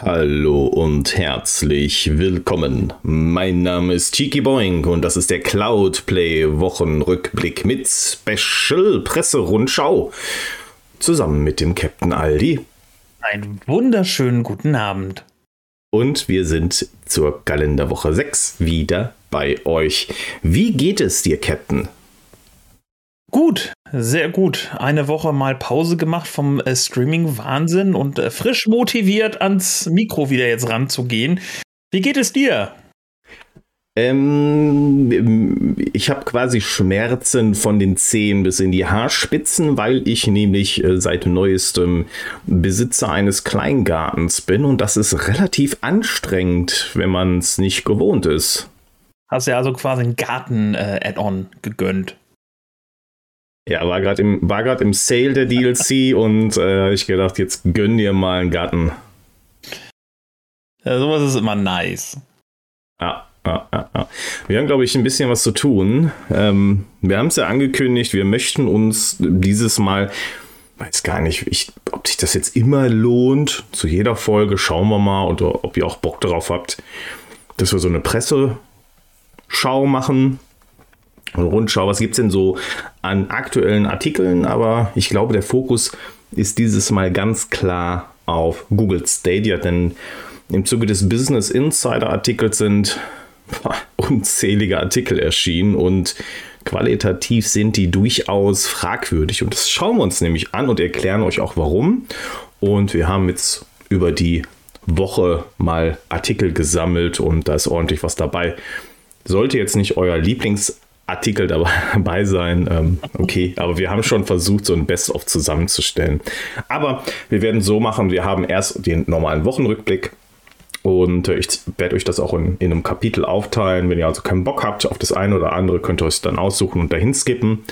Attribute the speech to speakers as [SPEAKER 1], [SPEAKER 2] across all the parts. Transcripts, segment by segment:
[SPEAKER 1] Hallo und herzlich willkommen. Mein Name ist Cheeky Boing und das ist der Cloudplay Wochenrückblick mit Special Presserundschau zusammen mit dem Captain Aldi.
[SPEAKER 2] Einen wunderschönen guten Abend.
[SPEAKER 1] Und wir sind zur Kalenderwoche 6 wieder bei euch. Wie geht es dir, Captain?
[SPEAKER 2] Gut, sehr gut. Eine Woche mal Pause gemacht vom äh, Streaming-Wahnsinn und äh, frisch motiviert ans Mikro wieder jetzt ranzugehen. Wie geht es dir?
[SPEAKER 1] Ähm, ich habe quasi Schmerzen von den Zehen bis in die Haarspitzen, weil ich nämlich äh, seit neuestem Besitzer eines Kleingartens bin und das ist relativ anstrengend, wenn man es nicht gewohnt ist.
[SPEAKER 2] Hast ja also quasi ein Garten-Add-on äh, gegönnt.
[SPEAKER 1] Ja, war gerade im, im Sale der DLC und äh, ich gedacht, jetzt gönn dir mal einen Garten.
[SPEAKER 2] Ja, sowas ist immer nice.
[SPEAKER 1] Ja, ja, ja, ja. Wir haben, glaube ich, ein bisschen was zu tun. Ähm, wir haben es ja angekündigt, wir möchten uns dieses Mal, weiß gar nicht, ich, ob sich das jetzt immer lohnt, zu jeder Folge schauen wir mal oder ob ihr auch Bock darauf habt, dass wir so eine Presseschau machen Rundschau, was gibt es denn so an aktuellen Artikeln? Aber ich glaube, der Fokus ist dieses Mal ganz klar auf Google Stadia, denn im Zuge des Business Insider Artikels sind unzählige Artikel erschienen und qualitativ sind die durchaus fragwürdig. Und das schauen wir uns nämlich an und erklären euch auch warum. Und wir haben jetzt über die Woche mal Artikel gesammelt und da ist ordentlich was dabei. Sollte jetzt nicht euer Lieblings Artikel dabei sein. Ähm, okay, aber wir haben schon versucht, so ein Best-of zusammenzustellen. Aber wir werden so machen, wir haben erst den normalen Wochenrückblick und äh, ich werde euch das auch in, in, einem Kapitel aufteilen. Wenn ihr also keinen Bock habt auf das eine oder andere, könnt ihr euch dann aussuchen und dahin skippen.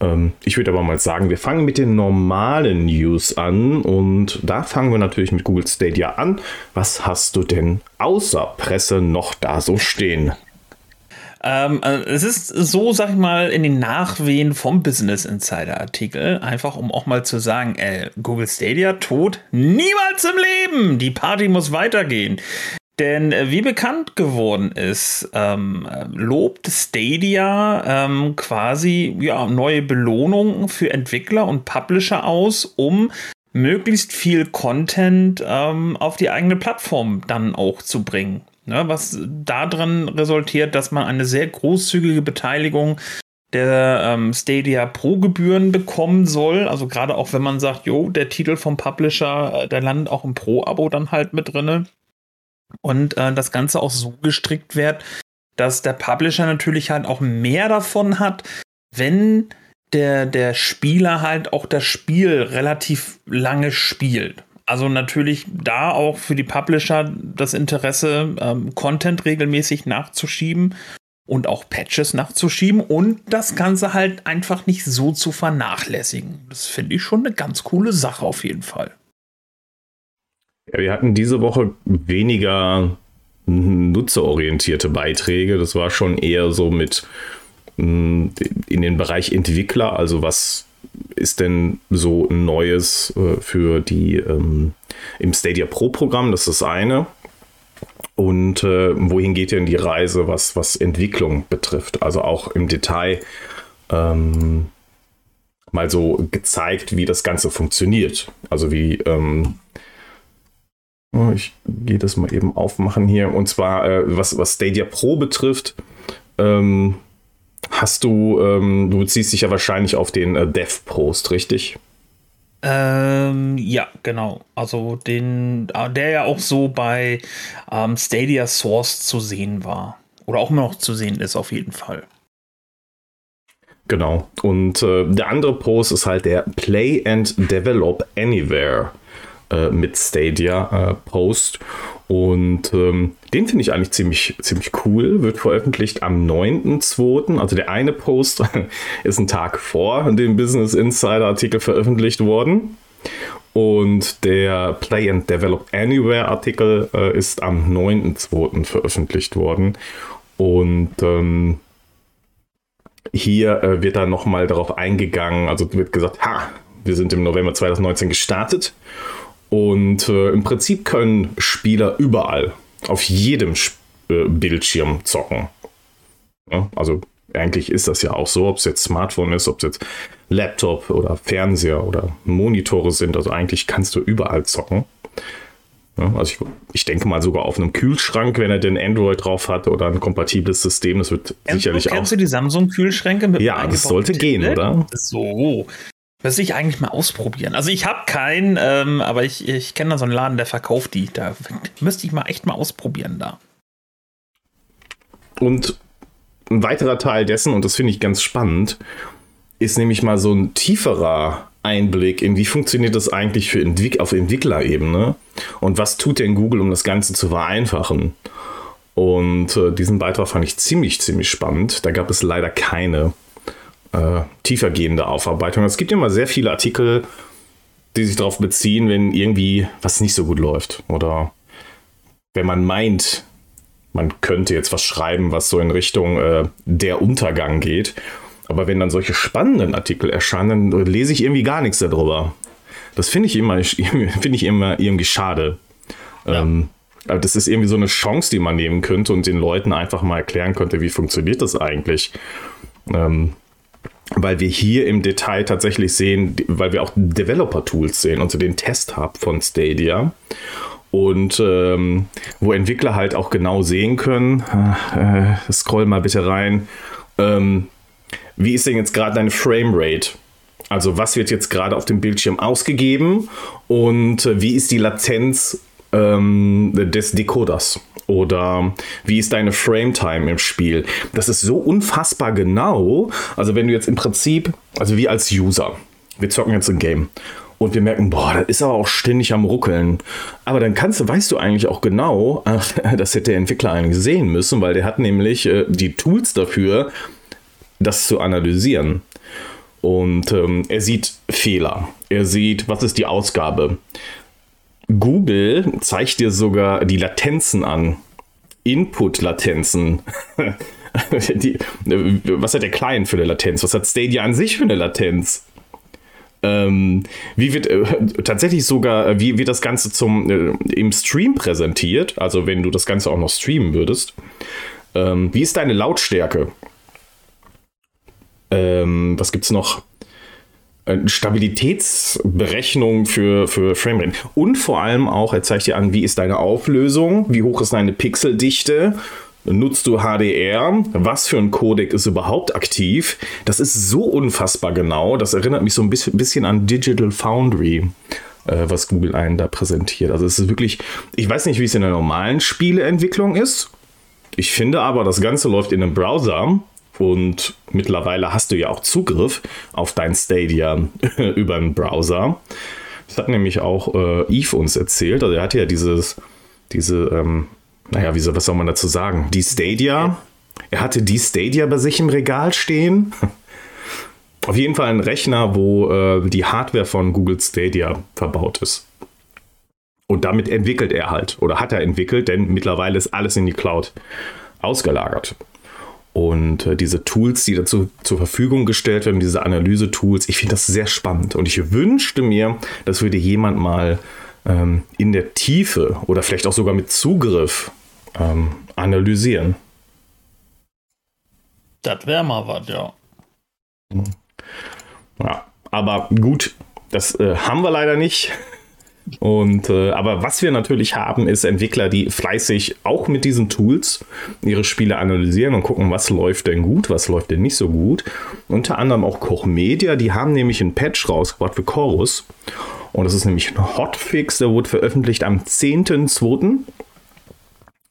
[SPEAKER 1] Ähm, ich würde aber mal sagen, wir fangen mit den normalen News an und da fangen wir natürlich mit Google Stadia an. Was hast du denn außer Presse noch da so stehen?
[SPEAKER 2] Ähm, also es ist so, sag ich mal, in den Nachwehen vom Business Insider Artikel, einfach um auch mal zu sagen, äh, Google Stadia tot, niemals im Leben. Die Party muss weitergehen. Denn äh, wie bekannt geworden ist, ähm, lobt Stadia ähm, quasi ja, neue Belohnungen für Entwickler und Publisher aus, um möglichst viel Content ähm, auf die eigene Plattform dann auch zu bringen. Ne, was darin resultiert, dass man eine sehr großzügige Beteiligung der ähm, Stadia Pro-Gebühren bekommen soll. Also gerade auch wenn man sagt, jo, der Titel vom Publisher, äh, der landet auch im Pro-Abo dann halt mit drinne. Und äh, das Ganze auch so gestrickt wird, dass der Publisher natürlich halt auch mehr davon hat, wenn der, der Spieler halt auch das Spiel relativ lange spielt. Also natürlich da auch für die Publisher das Interesse, ähm, Content regelmäßig nachzuschieben und auch Patches nachzuschieben und das Ganze halt einfach nicht so zu vernachlässigen. Das finde ich schon eine ganz coole Sache auf jeden Fall.
[SPEAKER 1] Ja, wir hatten diese Woche weniger nutzerorientierte Beiträge. Das war schon eher so mit mm, in den Bereich Entwickler, also was ist denn so Neues äh, für die ähm, im Stadia Pro Programm? Das ist das eine. Und äh, wohin geht denn die Reise, was, was Entwicklung betrifft? Also auch im Detail ähm, mal so gezeigt, wie das Ganze funktioniert. Also wie, ähm, oh, ich gehe das mal eben aufmachen hier. Und zwar, äh, was, was Stadia Pro betrifft, ähm, Hast du, ähm, du beziehst dich ja wahrscheinlich auf den äh, Dev-Post, richtig?
[SPEAKER 2] Ähm, ja, genau. Also den, äh, der ja auch so bei ähm, Stadia Source zu sehen war. Oder auch immer noch zu sehen ist, auf jeden Fall.
[SPEAKER 1] Genau. Und äh, der andere Post ist halt der Play and Develop Anywhere äh, mit Stadia äh, Post. Und ähm, den finde ich eigentlich ziemlich, ziemlich cool. Wird veröffentlicht am 9.2. Also der eine Post ist ein Tag vor dem Business Insider Artikel veröffentlicht worden. Und der Play and Develop Anywhere Artikel äh, ist am 9.2. veröffentlicht worden. Und ähm, hier äh, wird dann nochmal darauf eingegangen, also wird gesagt, ha, wir sind im November 2019 gestartet Und äh, im Prinzip können Spieler überall, auf jedem äh, Bildschirm zocken. Ja, also eigentlich ist das ja auch so, ob es jetzt Smartphone ist, ob es jetzt Laptop oder Fernseher oder Monitore sind. Also eigentlich kannst du überall zocken. Ja, also ich, ich, denke mal sogar auf einem Kühlschrank, wenn er den Android drauf hat oder ein kompatibles System. Das wird kennst sicherlich auch.
[SPEAKER 2] Kennst du die Samsung-Kühlschränke
[SPEAKER 1] mit Ja, das sollte gehen, oder?
[SPEAKER 2] So. Das ich eigentlich mal ausprobieren. Also ich habe keinen, ähm, aber ich, ich kenne da so einen Laden, der verkauft die. Da müsste ich mal echt mal ausprobieren da.
[SPEAKER 1] Und ein weiterer Teil dessen, und das finde ich ganz spannend, ist nämlich mal so ein tieferer Einblick in, wie funktioniert das eigentlich für Entwick auf Entwicklerebene und was tut denn Google, um das Ganze zu vereinfachen. Und äh, diesen Beitrag fand ich ziemlich, ziemlich spannend. Da gab es leider keine äh, tiefergehende Aufarbeitung. Es gibt immer sehr viele Artikel, die sich darauf beziehen, wenn irgendwie was nicht so gut läuft oder wenn man meint, man könnte jetzt was schreiben, was so in Richtung äh, der Untergang geht. Aber wenn dann solche spannenden Artikel erscheinen, dann lese ich irgendwie gar nichts darüber. Das finde ich immer, finde ich immer irgendwie schade. Ja. Ähm, aber das ist irgendwie so eine Chance, die man nehmen könnte und den Leuten einfach mal erklären könnte, wie funktioniert das eigentlich. Ähm, weil wir hier im Detail tatsächlich sehen, weil wir auch Developer-Tools sehen, also den Test-Hub von Stadia und ähm, wo Entwickler halt auch genau sehen können, äh, scroll mal bitte rein, ähm, wie ist denn jetzt gerade deine Framerate? Also was wird jetzt gerade auf dem Bildschirm ausgegeben und äh, wie ist die Latenz ähm, des Decoders? Oder wie ist deine Frame-Time im Spiel? Das ist so unfassbar genau. Also wenn du jetzt im Prinzip, also wie als User, wir zocken jetzt ein Game und wir merken, boah, das ist aber auch ständig am Ruckeln. Aber dann kannst du, weißt du eigentlich auch genau, das hätte der Entwickler eigentlich sehen müssen, weil der hat nämlich äh, die Tools dafür, das zu analysieren. Und ähm, er sieht Fehler. Er sieht, was ist die Ausgabe. Google zeigt dir sogar die Latenzen an. Input-Latenzen. was hat der Client für eine Latenz? Was hat Stadia an sich für eine Latenz? Ähm, wie wird äh, tatsächlich sogar, äh, wie wird das Ganze zum, äh, im Stream präsentiert? Also, wenn du das Ganze auch noch streamen würdest. Ähm, wie ist deine Lautstärke? Ähm, was es noch? Äh, Stabilitätsberechnung für, für Framerate. Und vor allem auch, er zeigt dir an, wie ist deine Auflösung, wie hoch ist deine Pixeldichte Nutzt du HDR? Was für ein Codec ist überhaupt aktiv? Das ist so unfassbar genau. Das erinnert mich so ein bisschen an Digital Foundry, äh, was Google einen da präsentiert. Also es ist wirklich, ich weiß nicht, wie es in der normalen Spieleentwicklung ist. Ich finde aber, das Ganze läuft in einem Browser und mittlerweile hast du ja auch Zugriff auf dein Stadia über einen Browser. Das hat nämlich auch äh, Eve uns erzählt. Also er hatte ja dieses, diese ähm, naja, wieso, was soll man dazu sagen? Die Stadia. Er hatte die Stadia bei sich im Regal stehen. Auf jeden Fall ein Rechner, wo äh, die Hardware von Google Stadia verbaut ist. Und damit entwickelt er halt, oder hat er entwickelt, denn mittlerweile ist alles in die Cloud ausgelagert. Und äh, diese Tools, die dazu zur Verfügung gestellt werden, diese Analyse-Tools, ich finde das sehr spannend. Und ich wünschte mir, das würde jemand mal ähm, in der Tiefe oder vielleicht auch sogar mit Zugriff ähm, analysieren.
[SPEAKER 2] Das wäre mal was, ja.
[SPEAKER 1] Ja, aber gut, das äh, haben wir leider nicht. Und äh, aber was wir natürlich haben, ist Entwickler, die fleißig auch mit diesen Tools ihre Spiele analysieren und gucken, was läuft denn gut, was läuft denn nicht so gut. Unter anderem auch Koch Media, die haben nämlich einen Patch rausgebracht für Chorus. Und das ist nämlich ein Hotfix, der wurde veröffentlicht am 10.2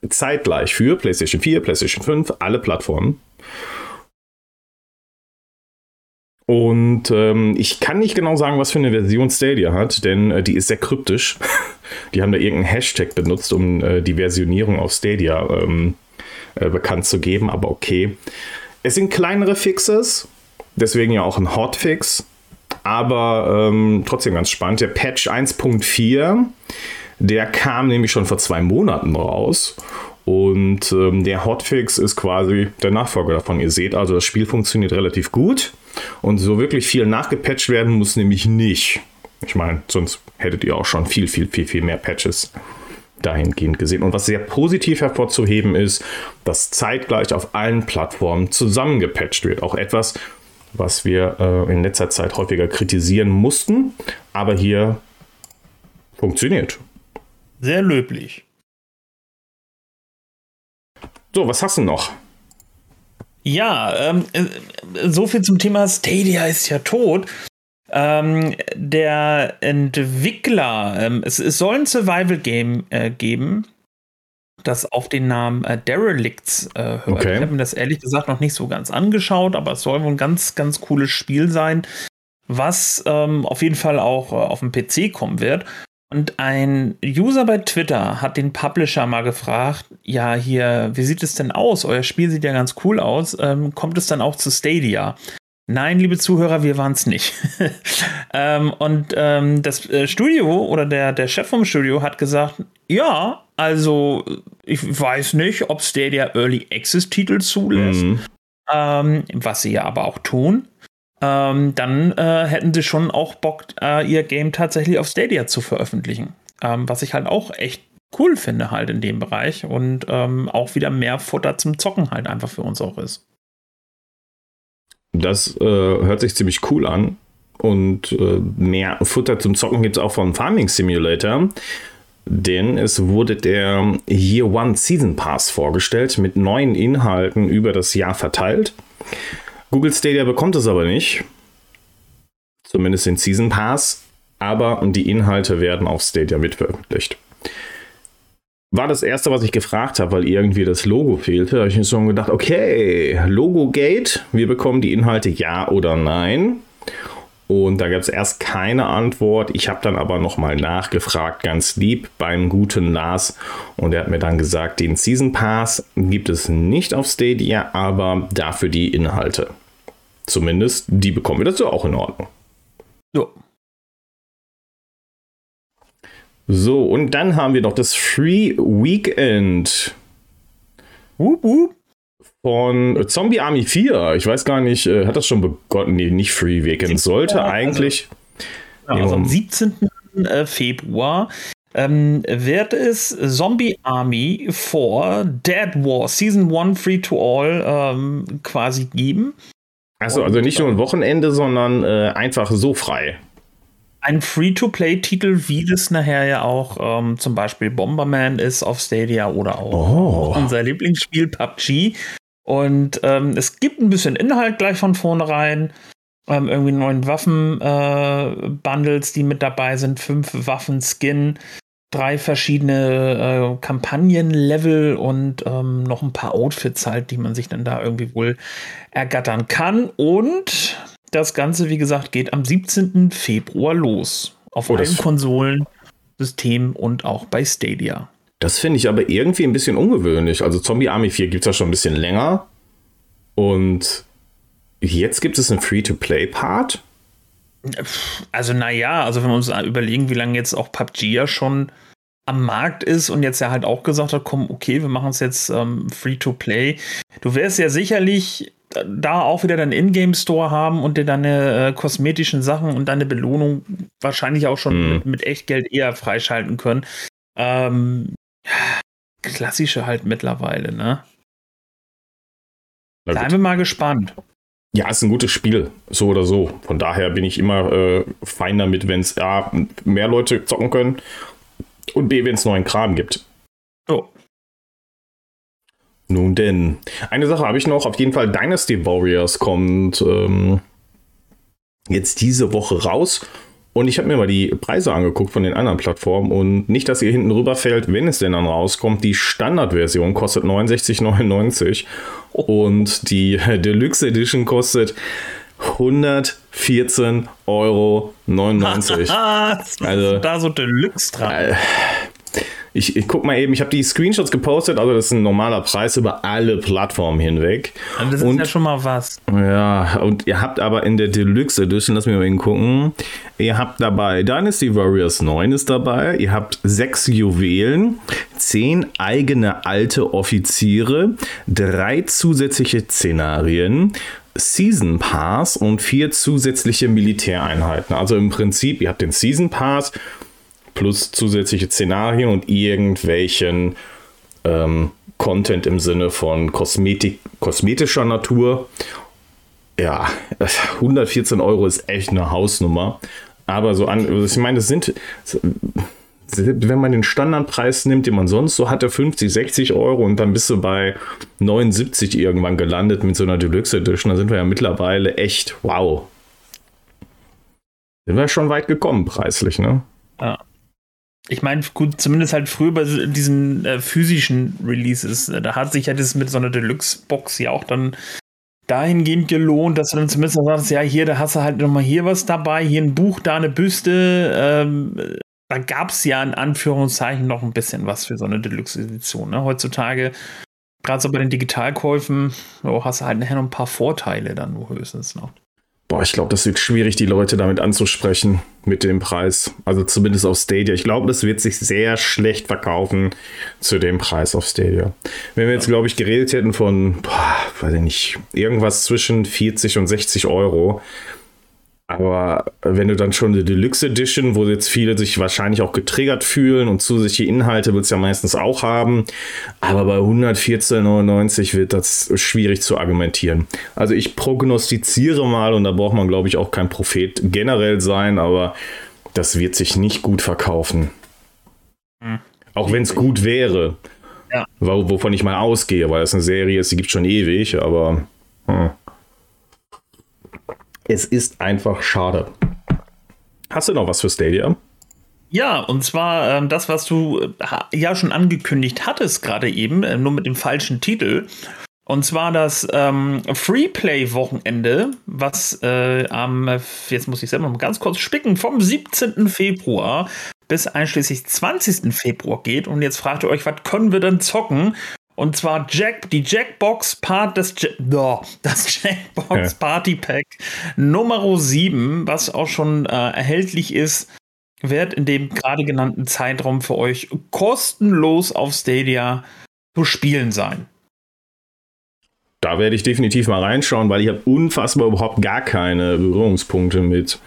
[SPEAKER 1] zeitgleich für PlayStation 4, PlayStation 5, alle Plattformen. Und ähm, ich kann nicht genau sagen, was für eine Version Stadia hat, denn äh, die ist sehr kryptisch. die haben da irgendeinen Hashtag benutzt, um äh, die Versionierung auf Stadia ähm, äh, bekannt zu geben, aber okay. Es sind kleinere Fixes, deswegen ja auch ein Hotfix, aber ähm, trotzdem ganz spannend. Der Patch 1.4 der kam nämlich schon vor zwei Monaten raus. Und ähm, der Hotfix ist quasi der Nachfolger davon. Ihr seht also, das Spiel funktioniert relativ gut. Und so wirklich viel nachgepatcht werden muss nämlich nicht. Ich meine, sonst hättet ihr auch schon viel, viel, viel, viel mehr Patches dahingehend gesehen. Und was sehr positiv hervorzuheben ist, dass zeitgleich auf allen Plattformen zusammengepatcht wird. Auch etwas, was wir äh, in letzter Zeit häufiger kritisieren mussten, aber hier funktioniert.
[SPEAKER 2] Sehr löblich.
[SPEAKER 1] So, was hast du noch?
[SPEAKER 2] Ja, ähm, äh, so viel zum Thema Stadia ist ja tot. Ähm, der Entwickler, ähm, es, es, soll ein Survival-Game äh, geben, das auf den Namen äh, Derelicts äh, hört. Okay. Ich habe mir das ehrlich gesagt noch nicht so ganz angeschaut, aber es soll wohl ein ganz, ganz cooles Spiel sein, was ähm, auf jeden Fall auch äh, auf dem PC kommen wird. Und ein User bei Twitter hat den Publisher mal gefragt, ja, hier, wie sieht es denn aus? Euer Spiel sieht ja ganz cool aus. Ähm, kommt es dann auch zu Stadia? Nein, liebe Zuhörer, wir waren es nicht. ähm, und ähm, das äh, Studio oder der, der Chef vom Studio hat gesagt, ja, also ich weiß nicht, ob Stadia Early Access Titel zulässt, mhm. ähm, was sie ja aber auch tun. Ähm, dann äh, hätten sie schon auch Bock, äh, ihr Game tatsächlich auf Stadia zu veröffentlichen. Ähm, was ich halt auch echt cool finde halt in dem Bereich und ähm, auch wieder mehr Futter zum Zocken halt einfach für uns auch ist.
[SPEAKER 1] Das äh, hört sich ziemlich cool an. Und äh, mehr Futter zum Zocken gibt es auch von Farming Simulator. Denn es wurde der Year One Season Pass vorgestellt mit neuen Inhalten über das Jahr verteilt. Google Stadia bekommt es aber nicht. Zumindest den Season Pass. Aber die Inhalte werden auf Stadia mitveröffentlicht war das erste, was ich gefragt habe, weil irgendwie das Logo fehlte. Da habe ich mir so gedacht, okay, Logo Gate, wir bekommen die Inhalte ja oder nein. Und da gab es erst keine Antwort. Ich habe dann aber nochmal nachgefragt, ganz lieb beim guten Lars. Und er hat mir dann gesagt, den Season Pass gibt es nicht auf Stadia, aber dafür die Inhalte. Zumindest die bekommen wir dazu auch in Ordnung. Ja. So, und dann haben wir noch das Free Weekend. Wup, wup. Von Zombie Army 4. Ich weiß gar nicht, äh, hat das schon begonnen? Nee, nicht Free Weekend. Sollte ja, also, eigentlich.
[SPEAKER 2] Also, also am 17. Äh, Februar ähm, wird es Zombie Army 4 Dead War Season 1 Free to All ähm, quasi geben.
[SPEAKER 1] Achso, also nicht nur ein Wochenende, sondern äh, einfach so frei
[SPEAKER 2] ein Free-to-Play-Titel, wie das nachher ja auch ähm, zum Beispiel Bomberman ist auf Stadia oder auch oh. unser Lieblingsspiel PUBG. Und ähm, es gibt ein bisschen Inhalt gleich von vornherein. Ähm, irgendwie neun Waffen-Bundles, äh, die mit dabei sind, fünf Waffen-Skin, drei verschiedene äh, Kampagnen-Level und ähm, noch ein paar Outfits halt, die man sich dann da irgendwie wohl ergattern kann. Und das Ganze, wie gesagt, geht am 17. Februar los. Auf oh, allen Konsolen, Systemen und auch bei Stadia.
[SPEAKER 1] Das finde ich aber irgendwie ein bisschen ungewöhnlich. Also Zombie Army 4 gibt es ja schon ein bisschen länger. Und jetzt gibt es einen Free-to-Play-Part.
[SPEAKER 2] Also, naja, also wenn wir uns überlegen, wie lange jetzt auch PUBG ja schon am Markt ist und jetzt ja halt auch gesagt hat, komm, okay, wir machen es jetzt ähm, Free-to-Play. Du wirst ja sicherlich da auch wieder deinen Ingame-Store haben und dir deine äh, kosmetischen Sachen und deine Belohnung wahrscheinlich auch schon mhm. mit, mit Echtgeld eher freischalten können. Ähm, klassische halt mittlerweile, ne? Seien wir mal gespannt.
[SPEAKER 1] Ja, ist ein gutes Spiel, so oder so. Von daher bin ich immer äh, fein damit, wenn es A, mehr Leute zocken können und B, wenn es neuen Kram gibt. Oh. Nun denn, eine Sache habe ich noch. Auf jeden Fall Dynasty Warriors kommt ähm, jetzt diese Woche raus. Und ich habe mir mal die Preise angeguckt von den anderen Plattformen und nicht, dass ihr hinten rüberfällt, wenn es denn dann rauskommt. Die Standardversion kostet 69,99 und die Deluxe Edition kostet 114,99 Euro.
[SPEAKER 2] also da so Deluxe dran.
[SPEAKER 1] Ich, ich guck mal eben, ich habe die Screenshots gepostet, also das ist ein normaler Preis über alle Plattformen hinweg.
[SPEAKER 2] Und das ist und, ja schon mal was.
[SPEAKER 1] Ja, und ihr habt aber in der Deluxe Edition, lass mich mal eben gucken, ihr habt dabei Dynasty Warriors 9 ist dabei, ihr habt sechs Juwelen, zehn eigene alte Offiziere, drei zusätzliche Szenarien, Season Pass und vier zusätzliche Militäreinheiten. Also im Prinzip, ihr habt den Season Pass plus zusätzliche Szenarien und irgendwelchen ähm, Content im Sinne von Kosmetik, kosmetischer Natur. Ja, 114 Euro ist echt eine Hausnummer. Aber so an, also ich meine, das sind, wenn man den Standardpreis nimmt, den man sonst so hatte, 50, 60 Euro und dann bist du bei 79 irgendwann gelandet mit so einer Deluxe Edition, dann sind wir ja mittlerweile echt, wow. Sind wir schon weit gekommen preislich, ne?
[SPEAKER 2] Ja. Ich meine, gut, zumindest halt früher bei diesen äh, physischen Releases, äh, da hat sich ja das mit so einer Deluxe-Box ja auch dann dahingehend gelohnt, dass du dann zumindest sagst, ja, hier, da hast du halt nochmal hier was dabei, hier ein Buch, da eine Büste. Ähm, da gab es ja in Anführungszeichen noch ein bisschen was für so eine Deluxe-Edition. Ne? Heutzutage, gerade so bei den Digitalkäufen, oh, hast du halt nachher noch ein paar Vorteile dann wo höchstens noch.
[SPEAKER 1] Boah, ich glaube, das wird schwierig, die Leute damit anzusprechen mit dem Preis. Also zumindest auf Stadia. Ich glaube, das wird sich sehr schlecht verkaufen zu dem Preis auf Stadia. Wenn wir jetzt, glaube ich, geredet hätten von, boah, weiß ich nicht, irgendwas zwischen 40 und 60 Euro, aber wenn du dann schon eine Deluxe Edition, wo jetzt viele sich wahrscheinlich auch getriggert fühlen und zusätzliche Inhalte willst du ja meistens auch haben, aber bei 114,99 wird das schwierig zu argumentieren. Also ich prognostiziere mal, und da braucht man glaube ich auch kein Prophet generell sein, aber das wird sich nicht gut verkaufen. Hm. Auch wenn es gut wäre. Ja. Wovon ich mal ausgehe, weil es eine Serie ist, die gibt schon ewig, aber. Hm es ist einfach schade. Hast du noch was für Stadia?
[SPEAKER 2] Ja, und zwar ähm, das, was du äh, ja schon angekündigt hattest, gerade eben, äh, nur mit dem falschen Titel. Und zwar das ähm, Freeplay-Wochenende, was äh, am, jetzt muss ich selber mal ganz kurz spicken, vom 17. Februar bis einschließlich 20. Februar geht. Und jetzt fragt ihr euch, was können wir denn zocken? Und zwar Jack, die Jackbox Part, das, oh, das Jackbox ja. Party Pack Nummer 7, was auch schon äh, erhältlich ist, wird in dem gerade genannten Zeitraum für euch kostenlos auf Stadia zu spielen sein.
[SPEAKER 1] Da werde ich definitiv mal reinschauen, weil ich habe unfassbar überhaupt gar keine Berührungspunkte mit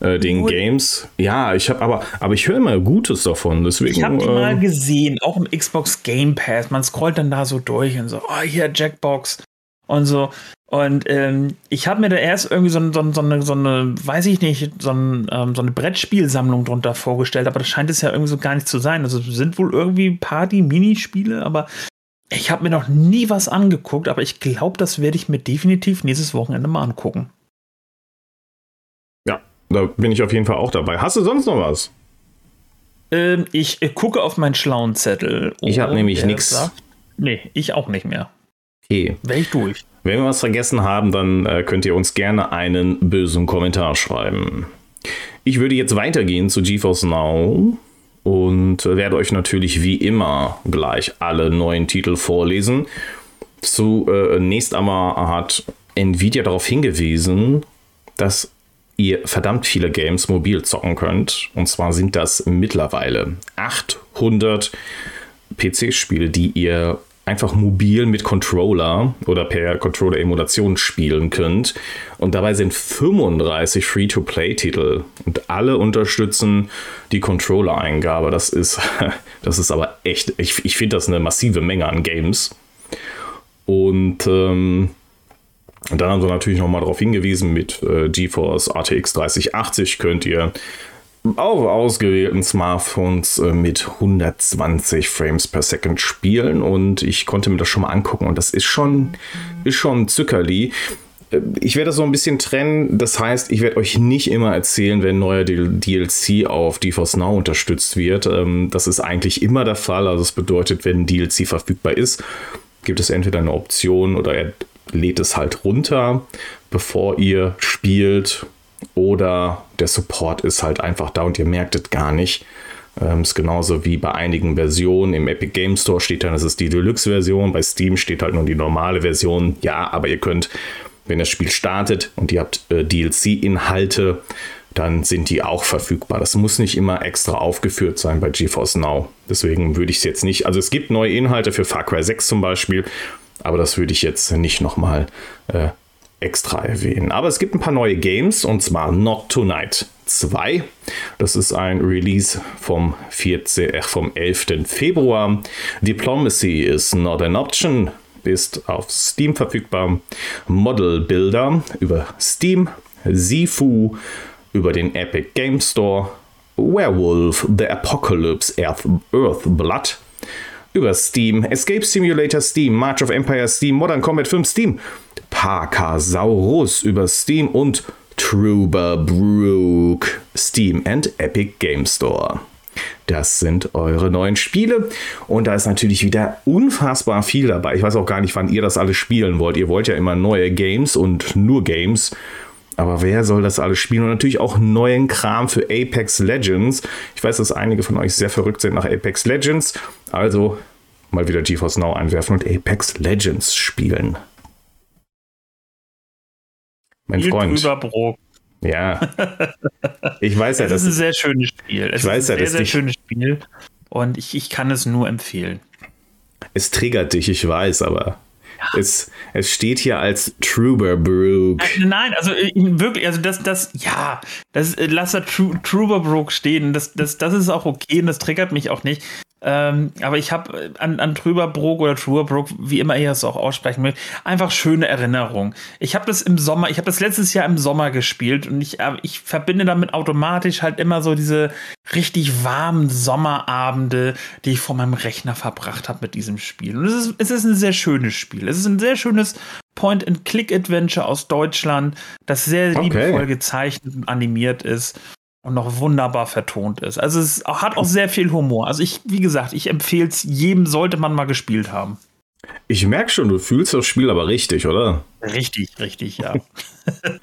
[SPEAKER 1] äh, den Gut. Games. Ja, ich habe aber, aber ich höre immer Gutes davon. Deswegen,
[SPEAKER 2] ich habe die äh, mal gesehen, auch im Xbox Game Pass. Man scrollt dann da so durch und so, oh, hier Jackbox und so. Und ähm, ich habe mir da erst irgendwie so, so, so, eine, so eine, weiß ich nicht, so, ein, ähm, so eine Brettspielsammlung drunter vorgestellt, aber das scheint es ja irgendwie so gar nicht zu sein. Also sind wohl irgendwie Party-Minispiele, aber ich habe mir noch nie was angeguckt, aber ich glaube, das werde ich mir definitiv nächstes Wochenende mal angucken.
[SPEAKER 1] Da bin ich auf jeden Fall auch dabei. Hast du sonst noch was?
[SPEAKER 2] Ähm, ich äh, gucke auf meinen schlauen Zettel.
[SPEAKER 1] ich habe nämlich nichts.
[SPEAKER 2] Nee, ich auch nicht mehr.
[SPEAKER 1] Okay.
[SPEAKER 2] Wäre ich durch.
[SPEAKER 1] Wenn wir was vergessen haben, dann äh, könnt ihr uns gerne einen bösen Kommentar schreiben. Ich würde jetzt weitergehen zu GeForce Now und werde euch natürlich wie immer gleich alle neuen Titel vorlesen. Zunächst äh, einmal hat Nvidia darauf hingewiesen, dass ihr verdammt viele Games mobil zocken könnt. Und zwar sind das mittlerweile 800 PC-Spiele, die ihr einfach mobil mit Controller oder per Controller-Emulation spielen könnt. Und dabei sind 35 Free-to-Play-Titel und alle unterstützen die Controller-Eingabe. Das ist, das ist aber echt, ich, ich finde das eine massive Menge an Games. Und ähm, und dann haben sie natürlich nochmal darauf hingewiesen, mit äh, GeForce RTX 3080 könnt ihr auf ausgewählten Smartphones äh, mit 120 Frames per Second spielen und ich konnte mir das schon mal angucken und das ist schon, ist schon Zückerli. Äh, ich werde das so ein bisschen trennen. Das heißt, ich werde euch nicht immer erzählen, wenn neuer DLC auf GeForce Now unterstützt wird. Ähm, das ist eigentlich immer der Fall. Also das bedeutet, wenn DLC verfügbar ist, gibt es entweder eine Option oder er lädt es halt runter, bevor ihr spielt. Oder der Support ist halt einfach da und ihr merkt es gar nicht. Ähm, ist genauso wie bei einigen Versionen. Im Epic Game Store steht dann, das ist die Deluxe-Version. Bei Steam steht halt nur die normale Version. Ja, aber ihr könnt, wenn das Spiel startet und ihr habt äh, DLC-Inhalte, dann sind die auch verfügbar. Das muss nicht immer extra aufgeführt sein bei GeForce Now. Deswegen würde ich es jetzt nicht. Also es gibt neue Inhalte für Far Cry 6 zum Beispiel. Aber das würde ich jetzt nicht nochmal äh, extra erwähnen. Aber es gibt ein paar neue Games und zwar Not Tonight 2. Das ist ein Release vom, 14, äh, vom 11. Februar. Diplomacy is not an option ist auf Steam verfügbar. Model Builder über Steam. Sifu über den Epic Game Store. Werewolf The Apocalypse Earth, Earth Blood über Steam, Escape Simulator Steam, March of Empire Steam, Modern Combat 5 Steam, Parkasaurus über Steam und Truber Brook Steam and Epic Game Store. Das sind eure neuen Spiele. Und da ist natürlich wieder unfassbar viel dabei. Ich weiß auch gar nicht, wann ihr das alles spielen wollt. Ihr wollt ja immer neue Games und nur Games. Aber wer soll das alles spielen? Und natürlich auch neuen Kram für Apex Legends. Ich weiß, dass einige von euch sehr verrückt sind nach Apex Legends. Also mal wieder GeForce Now einwerfen und Apex Legends spielen. Mein Spiel Freund.
[SPEAKER 2] Drüber,
[SPEAKER 1] Ja. Ich weiß ja,
[SPEAKER 2] das ist ein sehr schönes Spiel.
[SPEAKER 1] Es ich weiß
[SPEAKER 2] ist ein
[SPEAKER 1] ja,
[SPEAKER 2] sehr, sehr schönes Spiel. Und ich, ich kann es nur empfehlen.
[SPEAKER 1] Es triggert dich, ich weiß, aber es, es steht hier als Truberbrook.
[SPEAKER 2] Nein, also äh, wirklich, also das, das, ja, das, äh, lass da Truberbrook stehen. Das, das, das ist auch okay und das triggert mich auch nicht. Ähm, aber ich habe äh, an, an Trüberbrook oder Truberbrook, wie immer ihr es auch aussprechen mögt, einfach schöne Erinnerungen. Ich habe das im Sommer, ich habe das letztes Jahr im Sommer gespielt und ich, äh, ich verbinde damit automatisch halt immer so diese richtig warmen Sommerabende, die ich vor meinem Rechner verbracht habe mit diesem Spiel. Und es ist, es ist ein sehr schönes Spiel. Es ist ein sehr schönes Point-and-Click-Adventure aus Deutschland, das sehr okay. liebevoll gezeichnet und animiert ist und noch wunderbar vertont ist. Also es hat auch sehr viel Humor. Also ich, wie gesagt, ich empfehle es jedem, sollte man mal gespielt haben.
[SPEAKER 1] Ich merke schon, du fühlst das Spiel aber richtig, oder?
[SPEAKER 2] Richtig, richtig, ja.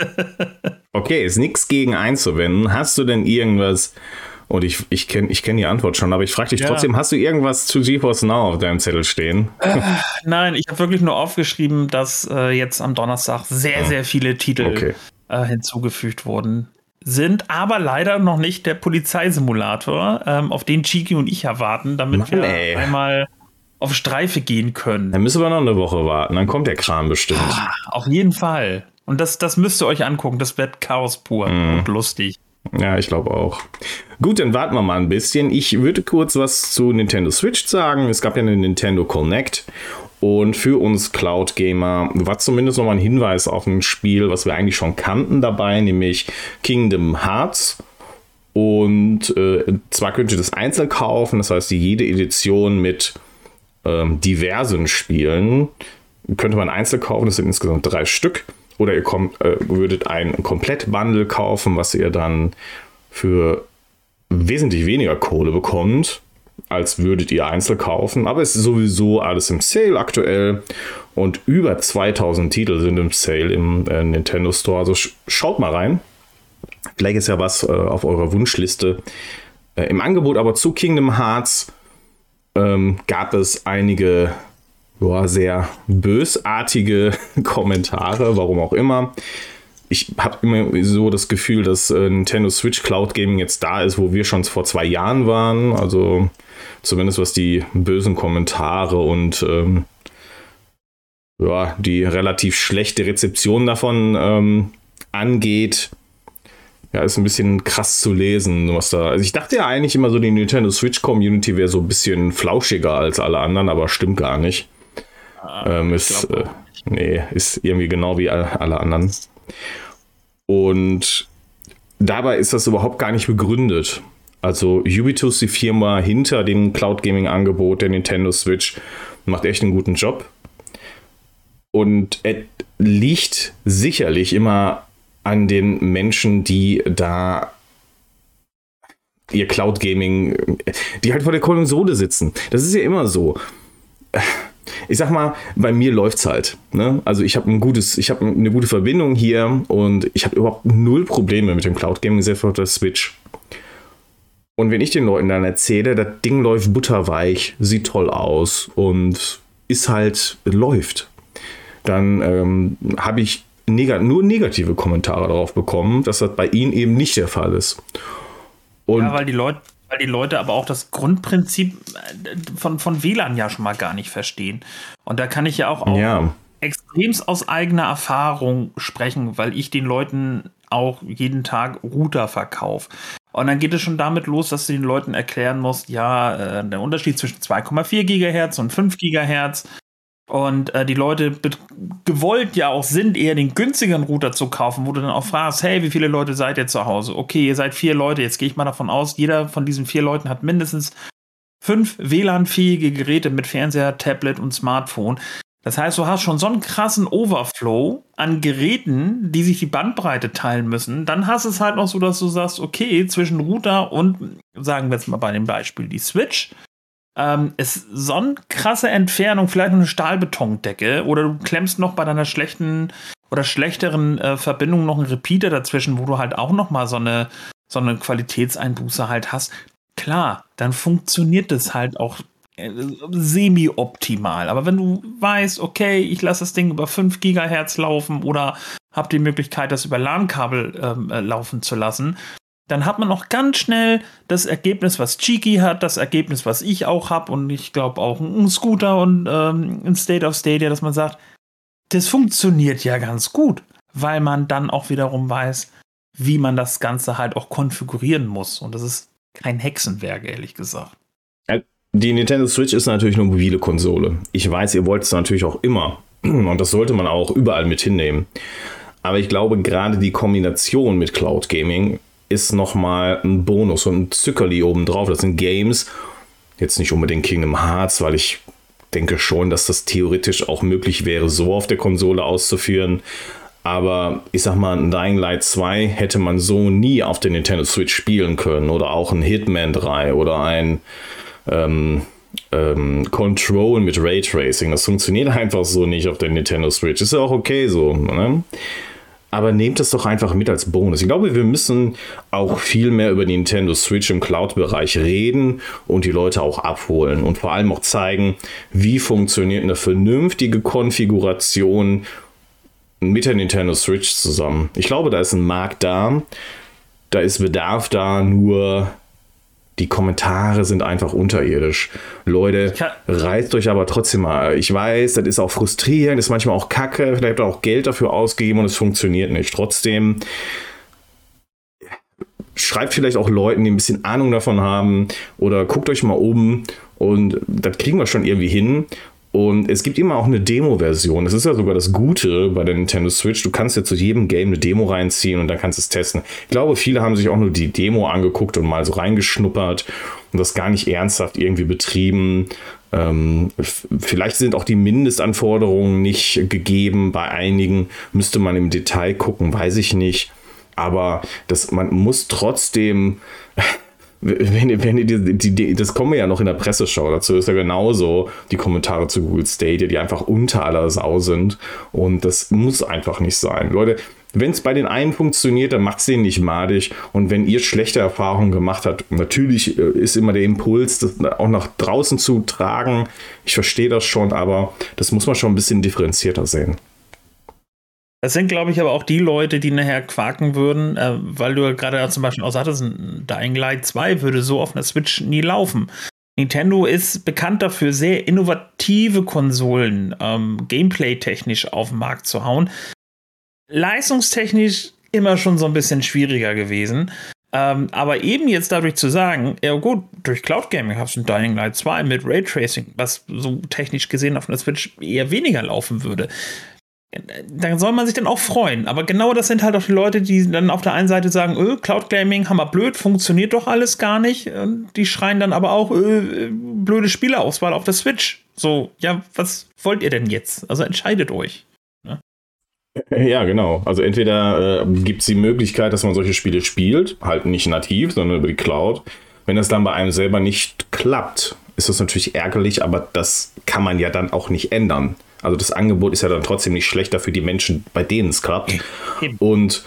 [SPEAKER 1] okay, ist nichts gegen einzuwenden. Hast du denn irgendwas, und ich, ich kenne ich kenn die Antwort schon, aber ich frage dich ja. trotzdem, hast du irgendwas zu GeForce Now auf deinem Zettel stehen?
[SPEAKER 2] Äh, nein, ich habe wirklich nur aufgeschrieben, dass äh, jetzt am Donnerstag sehr, ah. sehr viele Titel okay. äh, hinzugefügt wurden sind aber leider noch nicht der Polizeisimulator, ähm, auf den Chiki und ich erwarten, damit Mann, wir ey. einmal auf Streife gehen können.
[SPEAKER 1] Dann müssen wir noch eine Woche warten, dann kommt der Kram bestimmt.
[SPEAKER 2] Ah, auf jeden Fall. Und das, das müsst ihr euch angucken, das wird Chaos pur mm. und lustig.
[SPEAKER 1] Ja, ich glaube auch. Gut, dann warten wir mal ein bisschen. Ich würde kurz was zu Nintendo Switch sagen. Es gab ja eine Nintendo Connect und für uns Cloud Gamer war zumindest nochmal ein Hinweis auf ein Spiel, was wir eigentlich schon kannten dabei, nämlich Kingdom Hearts. Und äh, zwar könnt ihr das einzeln kaufen, das heißt, jede Edition mit ähm, diversen Spielen könnte man einzeln kaufen, das sind insgesamt drei Stück. Oder ihr kommt, äh, würdet ein Komplett-Bundle kaufen, was ihr dann für wesentlich weniger Kohle bekommt als würdet ihr einzeln kaufen. Aber es ist sowieso alles im Sale aktuell. Und über 2000 Titel sind im Sale im äh, Nintendo Store. Also sch schaut mal rein. Vielleicht ist ja was äh, auf eurer Wunschliste äh, im Angebot. Aber zu Kingdom Hearts ähm, gab es einige boah, sehr bösartige Kommentare, warum auch immer ich habe immer so das Gefühl, dass äh, Nintendo Switch Cloud Gaming jetzt da ist, wo wir schon vor zwei Jahren waren. Also zumindest was die bösen Kommentare und ähm, ja, die relativ schlechte Rezeption davon ähm, angeht. Ja, ist ein bisschen krass zu lesen, was da. Also ich dachte ja eigentlich immer so, die Nintendo Switch Community wäre so ein bisschen flauschiger als alle anderen, aber stimmt gar nicht. Ah, ähm, ist, äh, nee, ist irgendwie genau wie alle anderen. Und dabei ist das überhaupt gar nicht begründet. Also Ubisoft, die Firma hinter dem Cloud Gaming Angebot der Nintendo Switch, macht echt einen guten Job. Und es liegt sicherlich immer an den Menschen, die da ihr Cloud Gaming, die halt vor der Konsole sitzen. Das ist ja immer so ich sag mal, bei mir läuft's halt. Ne? Also ich habe ein gutes, ich habe eine gute Verbindung hier und ich habe überhaupt null Probleme mit dem Cloud Gaming, selbst auf der Switch. Und wenn ich den Leuten dann erzähle, das Ding läuft butterweich, sieht toll aus und ist halt, läuft, dann ähm, habe ich neg nur negative Kommentare darauf bekommen, dass das bei ihnen eben nicht der Fall ist.
[SPEAKER 2] Und ja, weil die Leute weil die Leute aber auch das Grundprinzip äh, von, von WLAN ja schon mal gar nicht verstehen. Und da kann ich ja auch, auch
[SPEAKER 1] ja.
[SPEAKER 2] extremst aus eigener Erfahrung sprechen, weil ich den Leuten auch jeden Tag Router verkaufe. Und dann geht es schon damit los, dass du den Leuten erklären musst, ja, äh, der Unterschied zwischen 2,4 Gigahertz und 5 Gigahertz. Und äh, die Leute gewollt ja auch sind, eher den günstigeren Router zu kaufen, wo du dann auch fragst, hey, wie viele Leute seid ihr zu Hause? Okay, ihr seid vier Leute, jetzt gehe ich mal davon aus, jeder von diesen vier Leuten hat mindestens fünf WLAN-fähige Geräte mit Fernseher, Tablet und Smartphone. Das heißt, du hast schon so einen krassen Overflow an Geräten, die sich die Bandbreite teilen müssen. Dann hast es halt noch so, dass du sagst, okay, zwischen Router und, sagen wir jetzt mal bei dem Beispiel, die Switch, ähm, ist so eine krasse Entfernung, vielleicht noch eine Stahlbetondecke oder du klemmst noch bei deiner schlechten oder schlechteren äh, Verbindung noch einen Repeater dazwischen, wo du halt auch noch mal so eine, so eine Qualitätseinbuße halt hast. Klar, dann funktioniert das halt auch äh, semi-optimal. Aber wenn du weißt, okay, ich lasse das Ding über 5 Gigahertz laufen oder habe die Möglichkeit, das über LAN-Kabel ähm, äh, laufen zu lassen, dann hat man auch ganz schnell das Ergebnis, was Cheeky hat, das Ergebnis, was ich auch habe und ich glaube auch ein Scooter und ähm, ein State of Stadia, dass man sagt, das funktioniert ja ganz gut, weil man dann auch wiederum weiß, wie man das Ganze halt auch konfigurieren muss. Und das ist kein Hexenwerk, ehrlich gesagt.
[SPEAKER 1] Die Nintendo Switch ist natürlich eine mobile Konsole. Ich weiß, ihr wollt es natürlich auch immer. Und das sollte man auch überall mit hinnehmen. Aber ich glaube, gerade die Kombination mit Cloud Gaming ist nochmal ein Bonus und ein Zückerli obendrauf. Das sind Games, jetzt nicht unbedingt Kingdom Hearts, weil ich denke schon, dass das theoretisch auch möglich wäre, so auf der Konsole auszuführen. Aber ich sag mal, ein Dying Light 2 hätte man so nie auf der Nintendo Switch spielen können. Oder auch ein Hitman 3 oder ein ähm, ähm, Control mit Raytracing. Das funktioniert einfach so nicht auf der Nintendo Switch. Ist ja auch okay so. Ne? Aber nehmt es doch einfach mit als Bonus. Ich glaube, wir müssen auch viel mehr über Nintendo Switch im Cloud-Bereich reden und die Leute auch abholen und vor allem auch zeigen, wie funktioniert eine vernünftige Konfiguration mit der Nintendo Switch zusammen. Ich glaube, da ist ein Markt da, da ist Bedarf da, nur die Kommentare sind einfach unterirdisch. Leute, reißt euch aber trotzdem mal. Ich weiß, das ist auch frustrierend, ist manchmal auch kacke. Vielleicht habt ihr auch Geld dafür ausgegeben und es funktioniert nicht. Trotzdem schreibt vielleicht auch Leuten, die ein bisschen Ahnung davon haben oder guckt euch mal um und das kriegen wir schon irgendwie hin. Und es gibt immer auch eine Demo-Version. Das ist ja sogar das Gute bei der Nintendo Switch. Du kannst ja zu jedem Game eine Demo reinziehen und dann kannst du es testen. Ich glaube, viele haben sich auch nur die Demo angeguckt und mal so reingeschnuppert und das gar nicht ernsthaft irgendwie betrieben. Ähm, vielleicht sind auch die Mindestanforderungen nicht gegeben. Bei einigen müsste man im Detail gucken, weiß ich nicht. Aber das, man muss trotzdem wenn, wenn die, die, die, das kommen wir ja noch in der Presseschau dazu, ist ja genauso die Kommentare zu Google Stadia, die einfach unter aller Sau sind. Und das muss einfach nicht sein. Leute, wenn es bei den einen funktioniert, dann macht es denen nicht madig. Und wenn ihr schlechte Erfahrungen gemacht habt, natürlich äh, ist immer der Impuls, das auch nach draußen zu tragen. Ich verstehe das schon, aber das muss man schon ein bisschen differenzierter sehen.
[SPEAKER 2] Das sind, glaube ich, aber auch die Leute, die nachher quaken würden, äh, weil du gerade zum Beispiel auch sagtest, ein Dying Light 2 würde so auf einer Switch nie laufen. Nintendo ist bekannt dafür, sehr innovative Konsolen ähm, gameplay-technisch auf den Markt zu hauen. Leistungstechnisch immer schon so ein bisschen schwieriger gewesen. Ähm, aber eben jetzt dadurch zu sagen, ja gut, durch Cloud Gaming hast du ein Dying Light 2 mit Raytracing, was so technisch gesehen auf einer Switch eher weniger laufen würde da soll man sich dann auch freuen. Aber genau das sind halt auch die Leute, die dann auf der einen Seite sagen, öh, Cloud Gaming, hammer blöd, funktioniert doch alles gar nicht. Die schreien dann aber auch, öh, blöde Spielerauswahl auf der Switch. So, ja, was wollt ihr denn jetzt? Also entscheidet euch. Ne?
[SPEAKER 1] Ja, genau. Also entweder äh, gibt es die Möglichkeit, dass man solche Spiele spielt, halt nicht nativ, sondern über die Cloud. Wenn das dann bei einem selber nicht klappt, ist das natürlich ärgerlich, aber das kann man ja dann auch nicht ändern. Also das Angebot ist ja dann trotzdem nicht schlechter für die Menschen, bei denen es klappt. Und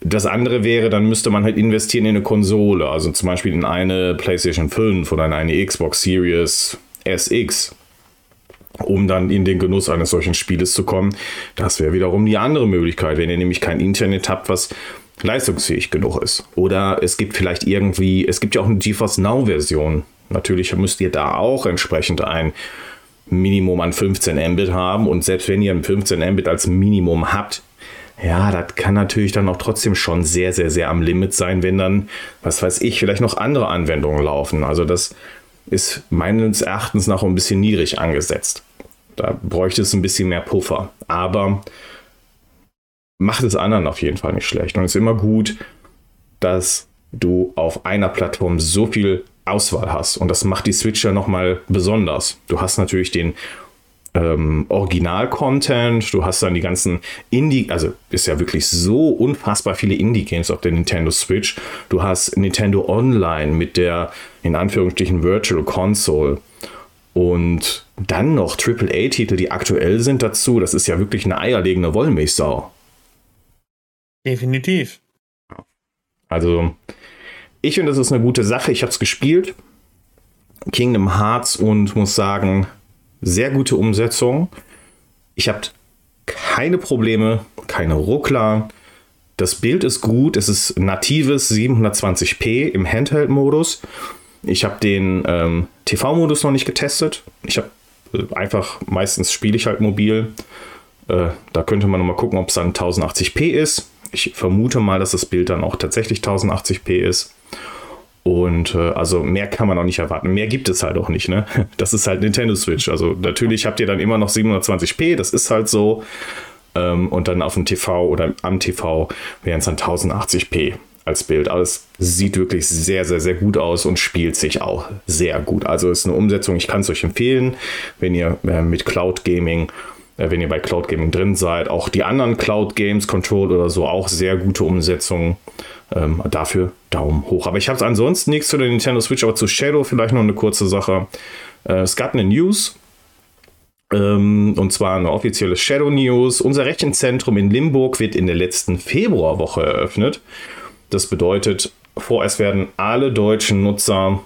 [SPEAKER 1] das andere wäre, dann müsste man halt investieren in eine Konsole, also zum Beispiel in eine PlayStation 5 oder in eine Xbox Series SX, um dann in den Genuss eines solchen Spieles zu kommen. Das wäre wiederum die andere Möglichkeit, wenn ihr nämlich kein Internet habt, was leistungsfähig genug ist. Oder es gibt vielleicht irgendwie, es gibt ja auch eine GeForce Now Version. Natürlich müsst ihr da auch entsprechend ein Minimum an 15 Mbit haben. Und selbst wenn ihr ein 15 Mbit als Minimum habt, ja, das kann natürlich dann auch trotzdem schon sehr, sehr, sehr am Limit sein, wenn dann, was weiß ich, vielleicht noch andere Anwendungen laufen. Also das ist meines Erachtens noch ein bisschen niedrig angesetzt. Da bräuchte es ein bisschen mehr Puffer. Aber macht es anderen auf jeden Fall nicht schlecht. Und es ist immer gut, dass du auf einer Plattform so viel Auswahl hast. Und das macht die Switch ja nochmal besonders. Du hast natürlich den ähm, Original-Content, du hast dann die ganzen Indie, also ist ja wirklich so unfassbar viele Indie-Games auf der Nintendo Switch. Du hast Nintendo Online mit der in Anführungsstrichen Virtual Console und dann noch AAA-Titel, die aktuell sind dazu. Das ist ja wirklich eine eierlegende Wollmilchsau.
[SPEAKER 2] Definitiv.
[SPEAKER 1] Also, ich finde, das ist eine gute Sache. Ich habe es gespielt. Kingdom Hearts und muss sagen, sehr gute Umsetzung. Ich habe keine Probleme, keine Ruckler. Das Bild ist gut. Es ist natives 720p im Handheld-Modus. Ich habe den ähm, TV-Modus noch nicht getestet. Ich habe äh, einfach, meistens spiele ich halt mobil. Äh, da könnte man mal gucken, ob es dann 1080p ist. Ich vermute mal, dass das Bild dann auch tatsächlich 1080p ist. Und äh, also mehr kann man auch nicht erwarten. Mehr gibt es halt auch nicht, ne? Das ist halt Nintendo Switch. Also natürlich habt ihr dann immer noch 720p, das ist halt so. Ähm, und dann auf dem TV oder am TV wären es dann 1080p als Bild. Alles sieht wirklich sehr, sehr, sehr gut aus und spielt sich auch sehr gut. Also ist eine Umsetzung, ich kann es euch empfehlen, wenn ihr äh, mit Cloud Gaming äh, wenn ihr bei Cloud Gaming drin seid. Auch die anderen Cloud Games, Control oder so, auch sehr gute Umsetzungen. Ähm, dafür Daumen hoch. Aber ich habe ansonsten nichts zu der Nintendo Switch, aber zu Shadow vielleicht noch eine kurze Sache. Äh, es gab eine News, ähm, und zwar eine offizielle Shadow News. Unser Rechenzentrum in Limburg wird in der letzten Februarwoche eröffnet. Das bedeutet, vorerst werden alle deutschen Nutzer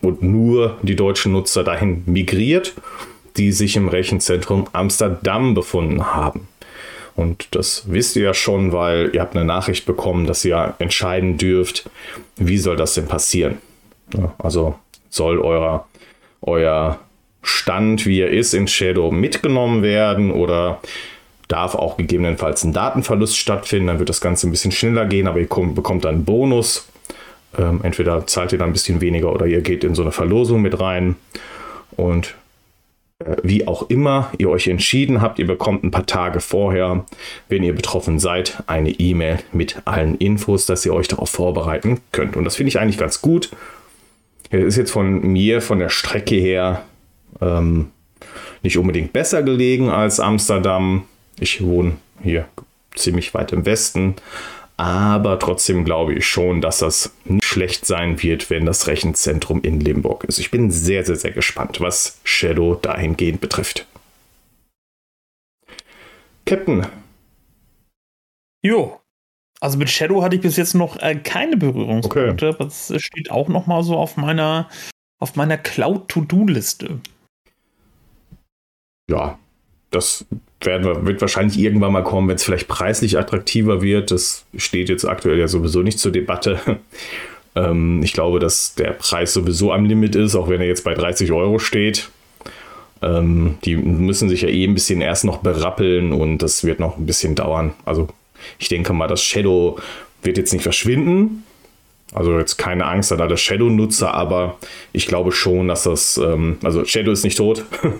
[SPEAKER 1] und nur die deutschen Nutzer dahin migriert, die sich im Rechenzentrum Amsterdam befunden haben. Und das wisst ihr ja schon, weil ihr habt eine Nachricht bekommen, dass ihr entscheiden dürft, wie soll das denn passieren. Also soll euer, euer Stand, wie er ist, in Shadow mitgenommen werden oder darf auch gegebenenfalls ein Datenverlust stattfinden. Dann wird das Ganze ein bisschen schneller gehen, aber ihr kommt, bekommt dann einen Bonus. Ähm, entweder zahlt ihr dann ein bisschen weniger oder ihr geht in so eine Verlosung mit rein. Und wie auch immer ihr euch entschieden habt, ihr bekommt ein paar Tage vorher, wenn ihr betroffen seid, eine E-Mail mit allen Infos, dass ihr euch darauf vorbereiten könnt. Und das finde ich eigentlich ganz gut. Es ist jetzt von mir, von der Strecke her, ähm, nicht unbedingt besser gelegen als Amsterdam. Ich wohne hier ziemlich weit im Westen. Aber trotzdem glaube ich schon, dass das nicht schlecht sein wird, wenn das Rechenzentrum in Limburg ist. Ich bin sehr, sehr, sehr gespannt, was Shadow dahingehend betrifft. Captain.
[SPEAKER 2] Jo. Also mit Shadow hatte ich bis jetzt noch äh, keine Berührungspunkte. Okay. Das steht auch noch mal so auf meiner, auf meiner Cloud-To-Do-Liste.
[SPEAKER 1] Ja, das werden, wird wahrscheinlich irgendwann mal kommen, wenn es vielleicht preislich attraktiver wird. Das steht jetzt aktuell ja sowieso nicht zur Debatte. ähm, ich glaube, dass der Preis sowieso am Limit ist, auch wenn er jetzt bei 30 Euro steht. Ähm, die müssen sich ja eh ein bisschen erst noch berappeln und das wird noch ein bisschen dauern. Also ich denke mal, das Shadow wird jetzt nicht verschwinden. Also jetzt keine Angst an alle Shadow-Nutzer, aber ich glaube schon, dass das, ähm, also Shadow ist nicht tot.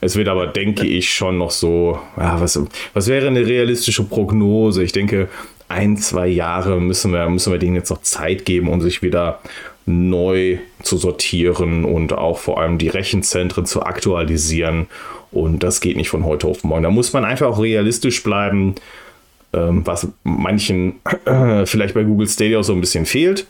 [SPEAKER 1] Es wird aber, denke ich, schon noch so, ja, was, was wäre eine realistische Prognose? Ich denke, ein, zwei Jahre müssen wir, müssen wir denen jetzt noch Zeit geben, um sich wieder neu zu sortieren und auch vor allem die Rechenzentren zu aktualisieren. Und das geht nicht von heute auf morgen. Da muss man einfach auch realistisch bleiben, was manchen äh, vielleicht bei Google Stadia so ein bisschen fehlt.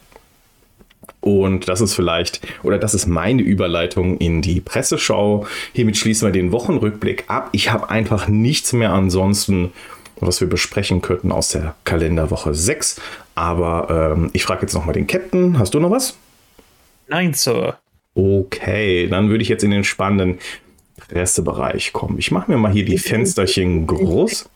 [SPEAKER 1] Und das ist vielleicht, oder das ist meine Überleitung in die Presseschau. Hiermit schließen wir den Wochenrückblick ab. Ich habe einfach nichts mehr ansonsten, was wir besprechen könnten aus der Kalenderwoche 6. Aber ähm, ich frage jetzt nochmal den Captain. Hast du noch was?
[SPEAKER 2] Nein, Sir.
[SPEAKER 1] Okay, dann würde ich jetzt in den spannenden Pressebereich kommen. Ich mache mir mal hier die Fensterchen groß.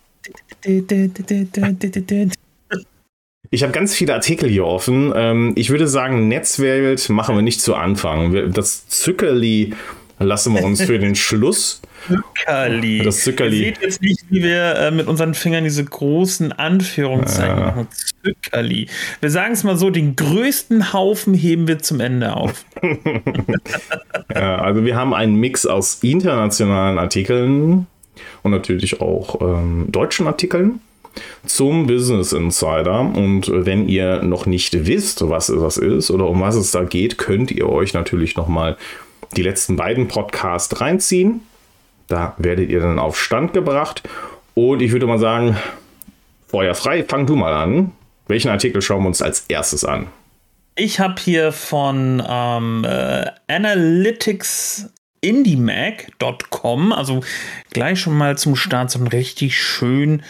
[SPEAKER 1] Ich habe ganz viele Artikel hier offen. Ähm, ich würde sagen, Netzwelt machen wir nicht zu Anfang. Das Zückerli lassen wir uns für den Schluss
[SPEAKER 2] Zuckerli.
[SPEAKER 1] Das Zuckerli.
[SPEAKER 2] Ihr seht jetzt nicht, wie wir äh, mit unseren Fingern diese großen Anführungszeichen
[SPEAKER 1] Ja.
[SPEAKER 2] machen. Zuckerli. Wir sagen es mal so, den größten Haufen heben wir zum Ende auf.
[SPEAKER 1] Ja, also wir haben einen Mix aus internationalen Artikeln und natürlich auch ähm, deutschen Artikeln zum Business Insider. Und wenn ihr noch nicht wisst, was das ist oder um was es da geht, könnt ihr euch natürlich nochmal die letzten beiden Podcasts reinziehen. Da werdet ihr dann auf Stand gebracht. Und ich würde mal sagen, Feuer frei, fang du mal an. Welchen Artikel schauen wir uns als erstes an?
[SPEAKER 2] Ich habe hier von ähm, äh, analyticsindiemac.com, also gleich schon mal zum Start so ein richtig schön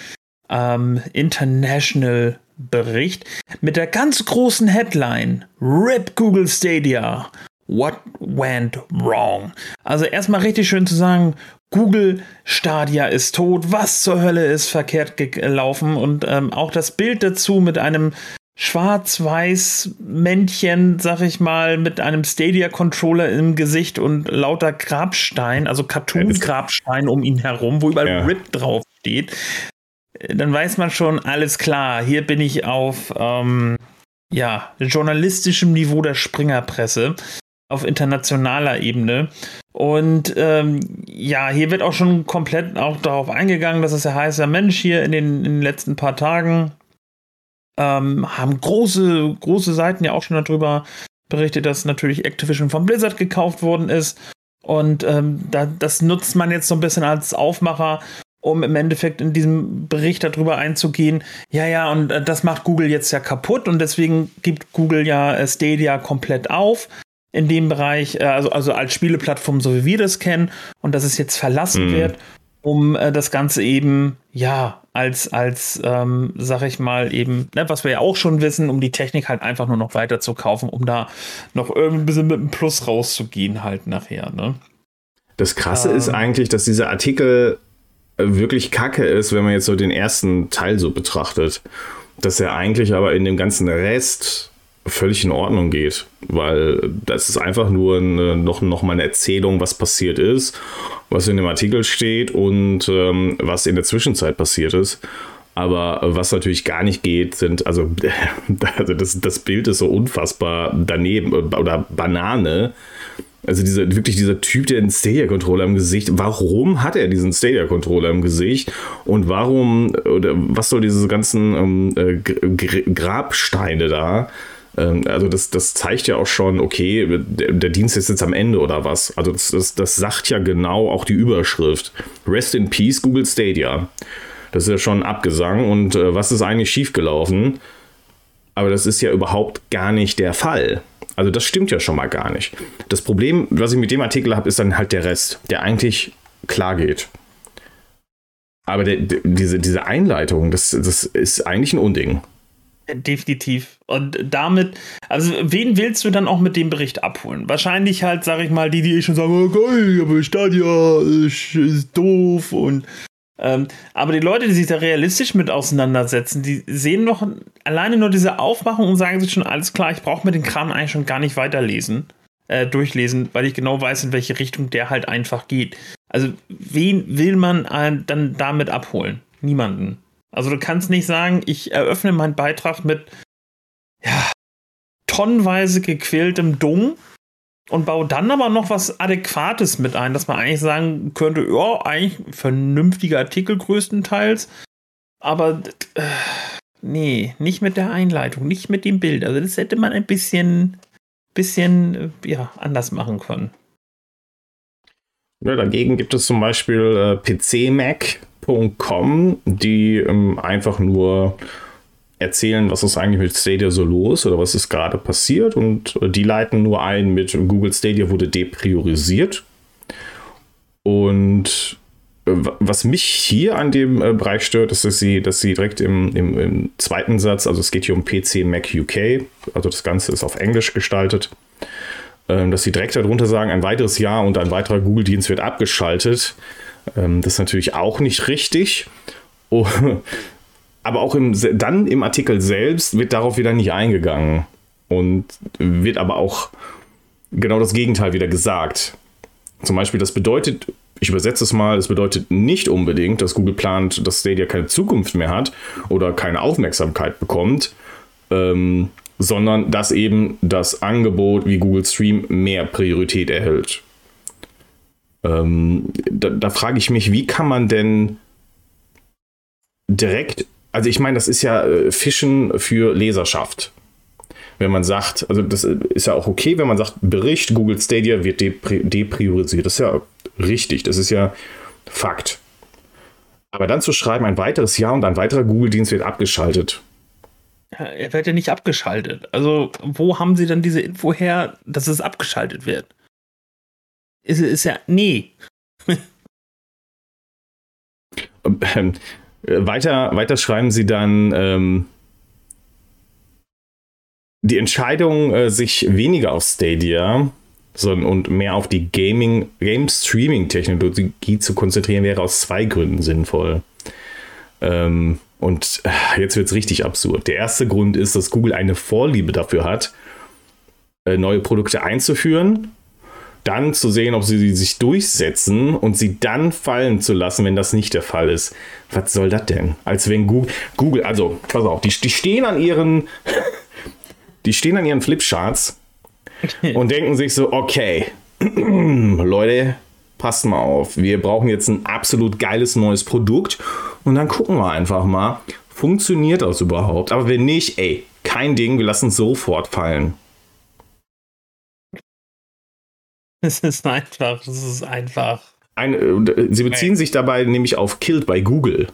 [SPEAKER 2] ähm, international Bericht mit der ganz großen Headline RIP Google Stadia. What went wrong? Also erstmal richtig schön zu sagen, Google Stadia ist tot, was zur Hölle ist verkehrt gelaufen und ähm, auch das Bild dazu mit einem schwarz-weiß Männchen, sag ich mal, mit einem Stadia-Controller im Gesicht und lauter Grabstein, also Cartoon-Grabstein um ihn herum, wo überall
[SPEAKER 1] Ja.
[SPEAKER 2] RIP drauf steht. Dann weiß man schon, alles klar, hier bin ich auf ähm, ja, journalistischem Niveau der Springerpresse, auf internationaler Ebene. Und ähm, ja, hier wird auch schon komplett auch darauf eingegangen, dass es ja heißt, ja Mensch, hier in den, in den letzten paar Tagen ähm, haben große, große Seiten ja auch schon darüber berichtet, dass natürlich Activision von Blizzard gekauft worden ist. Und ähm, da, das nutzt man jetzt so ein bisschen als Aufmacher, um im Endeffekt in diesem Bericht darüber einzugehen. Ja, ja, und äh, das macht Google jetzt ja kaputt und deswegen gibt Google ja äh, Stadia komplett auf in dem Bereich, äh, also, also als Spieleplattform, so wie wir das kennen, und dass es jetzt verlassen
[SPEAKER 1] Mhm.
[SPEAKER 2] wird, um äh, das Ganze eben, ja, als, als, ähm, sag ich mal, eben, ne, was wir ja auch schon wissen, um die Technik halt einfach nur noch weiter zu kaufen, um da noch irgendwie ein bisschen mit einem Plus rauszugehen, halt nachher, ne?
[SPEAKER 1] Das Krasse
[SPEAKER 2] Ähm.
[SPEAKER 1] ist eigentlich, dass dieser Artikel äh, wirklich kacke ist, wenn man jetzt so den ersten Teil so betrachtet. Dass er eigentlich aber in dem ganzen Rest völlig in Ordnung geht, weil das ist einfach nur eine, noch, noch mal eine Erzählung, was passiert ist, was in dem Artikel steht und ähm, was in der Zwischenzeit passiert ist. Aber was natürlich gar nicht geht, sind, also, also das, das Bild ist so unfassbar daneben äh, oder Banane. Also dieser, wirklich dieser Typ, der einen Stadia-Controller im Gesicht, warum hat er diesen Stadia-Controller im Gesicht? Und warum, oder was soll diese ganzen ähm, äh, Gr- Grabsteine da? Ähm, also das, das zeigt ja auch schon, okay, der, Dienst ist jetzt am Ende oder was? Also das, das, das sagt ja genau auch die Überschrift. Rest in Peace, Google Stadia. Das ist ja schon ein Abgesang. Und äh, was ist eigentlich schiefgelaufen? Aber das ist ja überhaupt gar nicht der Fall. Also das stimmt ja schon mal gar nicht. Das Problem, was ich mit dem Artikel habe, ist dann halt der Rest, der eigentlich klar geht. Aber der, der, diese, diese Einleitung, das, das ist eigentlich ein Unding.
[SPEAKER 2] Definitiv. Und damit, also wen willst du dann auch mit dem Bericht abholen? Wahrscheinlich halt, sag ich mal, die, die eh schon sagen, oh geil, aber Stadia ist, ist doof und ähm, aber die Leute, die sich da realistisch mit auseinandersetzen, die sehen doch alleine nur diese Aufmachung und sagen sich schon, alles klar, ich brauche mir den Kram eigentlich schon gar nicht weiterlesen, äh, durchlesen, weil ich genau weiß, in welche Richtung der halt einfach geht. Also, wen will man äh, dann damit abholen? Niemanden. Also, du kannst nicht sagen, ich eröffne meinen Beitrag mit, ja, tonnenweise gequältem Dung und baue dann aber noch was Adäquates mit ein, dass man eigentlich sagen könnte, ja, eigentlich vernünftiger Artikel größtenteils, aber äh, nee, nicht mit der Einleitung, nicht mit dem Bild. Also das hätte man ein bisschen, bisschen, äh, ja, anders machen können.
[SPEAKER 1] Ja, dagegen gibt es zum Beispiel äh, pcmac.com, die ähm, einfach nur erzählen, was ist eigentlich mit Stadia so los oder was ist gerade passiert und äh, die leiten nur ein mit Google Stadia wurde depriorisiert. Und äh, wa- was mich hier an dem äh, Bereich stört, ist, dass sie, dass sie direkt im, im, im zweiten Satz, also es geht hier um PC Mac UK, also das Ganze ist auf Englisch gestaltet, ähm, dass sie direkt darunter sagen, ein weiteres Jahr und ein weiterer Google-Dienst wird abgeschaltet. Ähm, das ist natürlich auch nicht richtig. Oh, aber auch im, dann im Artikel selbst wird darauf wieder nicht eingegangen. Und wird aber auch genau das Gegenteil wieder gesagt. Zum Beispiel, das bedeutet, ich übersetze es mal, es bedeutet nicht unbedingt, dass Google plant, dass Stadia keine Zukunft mehr hat oder keine Aufmerksamkeit bekommt, ähm, sondern dass eben das Angebot wie Google Stream mehr Priorität erhält. Ähm, da, da frage ich mich, wie kann man denn direkt, also ich meine, das ist ja äh, Fischen für Leserschaft. Wenn man sagt, also das ist ja auch okay, wenn man sagt, Bericht Google Stadia wird depriorisiert. Das ist ja richtig, das ist ja Fakt. Aber dann zu schreiben, ein weiteres Jahr und ein weiterer Google-Dienst wird abgeschaltet.
[SPEAKER 2] Er wird ja nicht abgeschaltet. Also, wo haben Sie denn diese Info her, dass es abgeschaltet wird? Ist, ist ja, nee.
[SPEAKER 1] ähm, weiter, weiter schreiben Sie dann, ähm, die Entscheidung, äh, sich weniger auf Stadia sondern, und mehr auf die Gaming, Game Streaming Technologie zu konzentrieren, wäre aus zwei Gründen sinnvoll. Ähm, und äh, jetzt wird es richtig absurd. Der erste Grund ist, dass Google eine Vorliebe dafür hat, äh, neue Produkte einzuführen, dann zu sehen, ob sie sich durchsetzen und sie dann fallen zu lassen, wenn das nicht der Fall ist. Was soll das denn? Als wenn Google, Google also, pass auf, die, die stehen an ihren, die stehen an ihren Flipcharts und denken sich so, okay, Leute, passt mal auf, wir brauchen jetzt ein absolut geiles neues Produkt und dann gucken wir einfach mal, funktioniert das überhaupt? Aber wenn nicht, ey, kein Ding, wir lassen sofort fallen.
[SPEAKER 2] Es ist einfach, es ist einfach.
[SPEAKER 1] Ein, äh, sie beziehen sich dabei nämlich auf Killed by Google.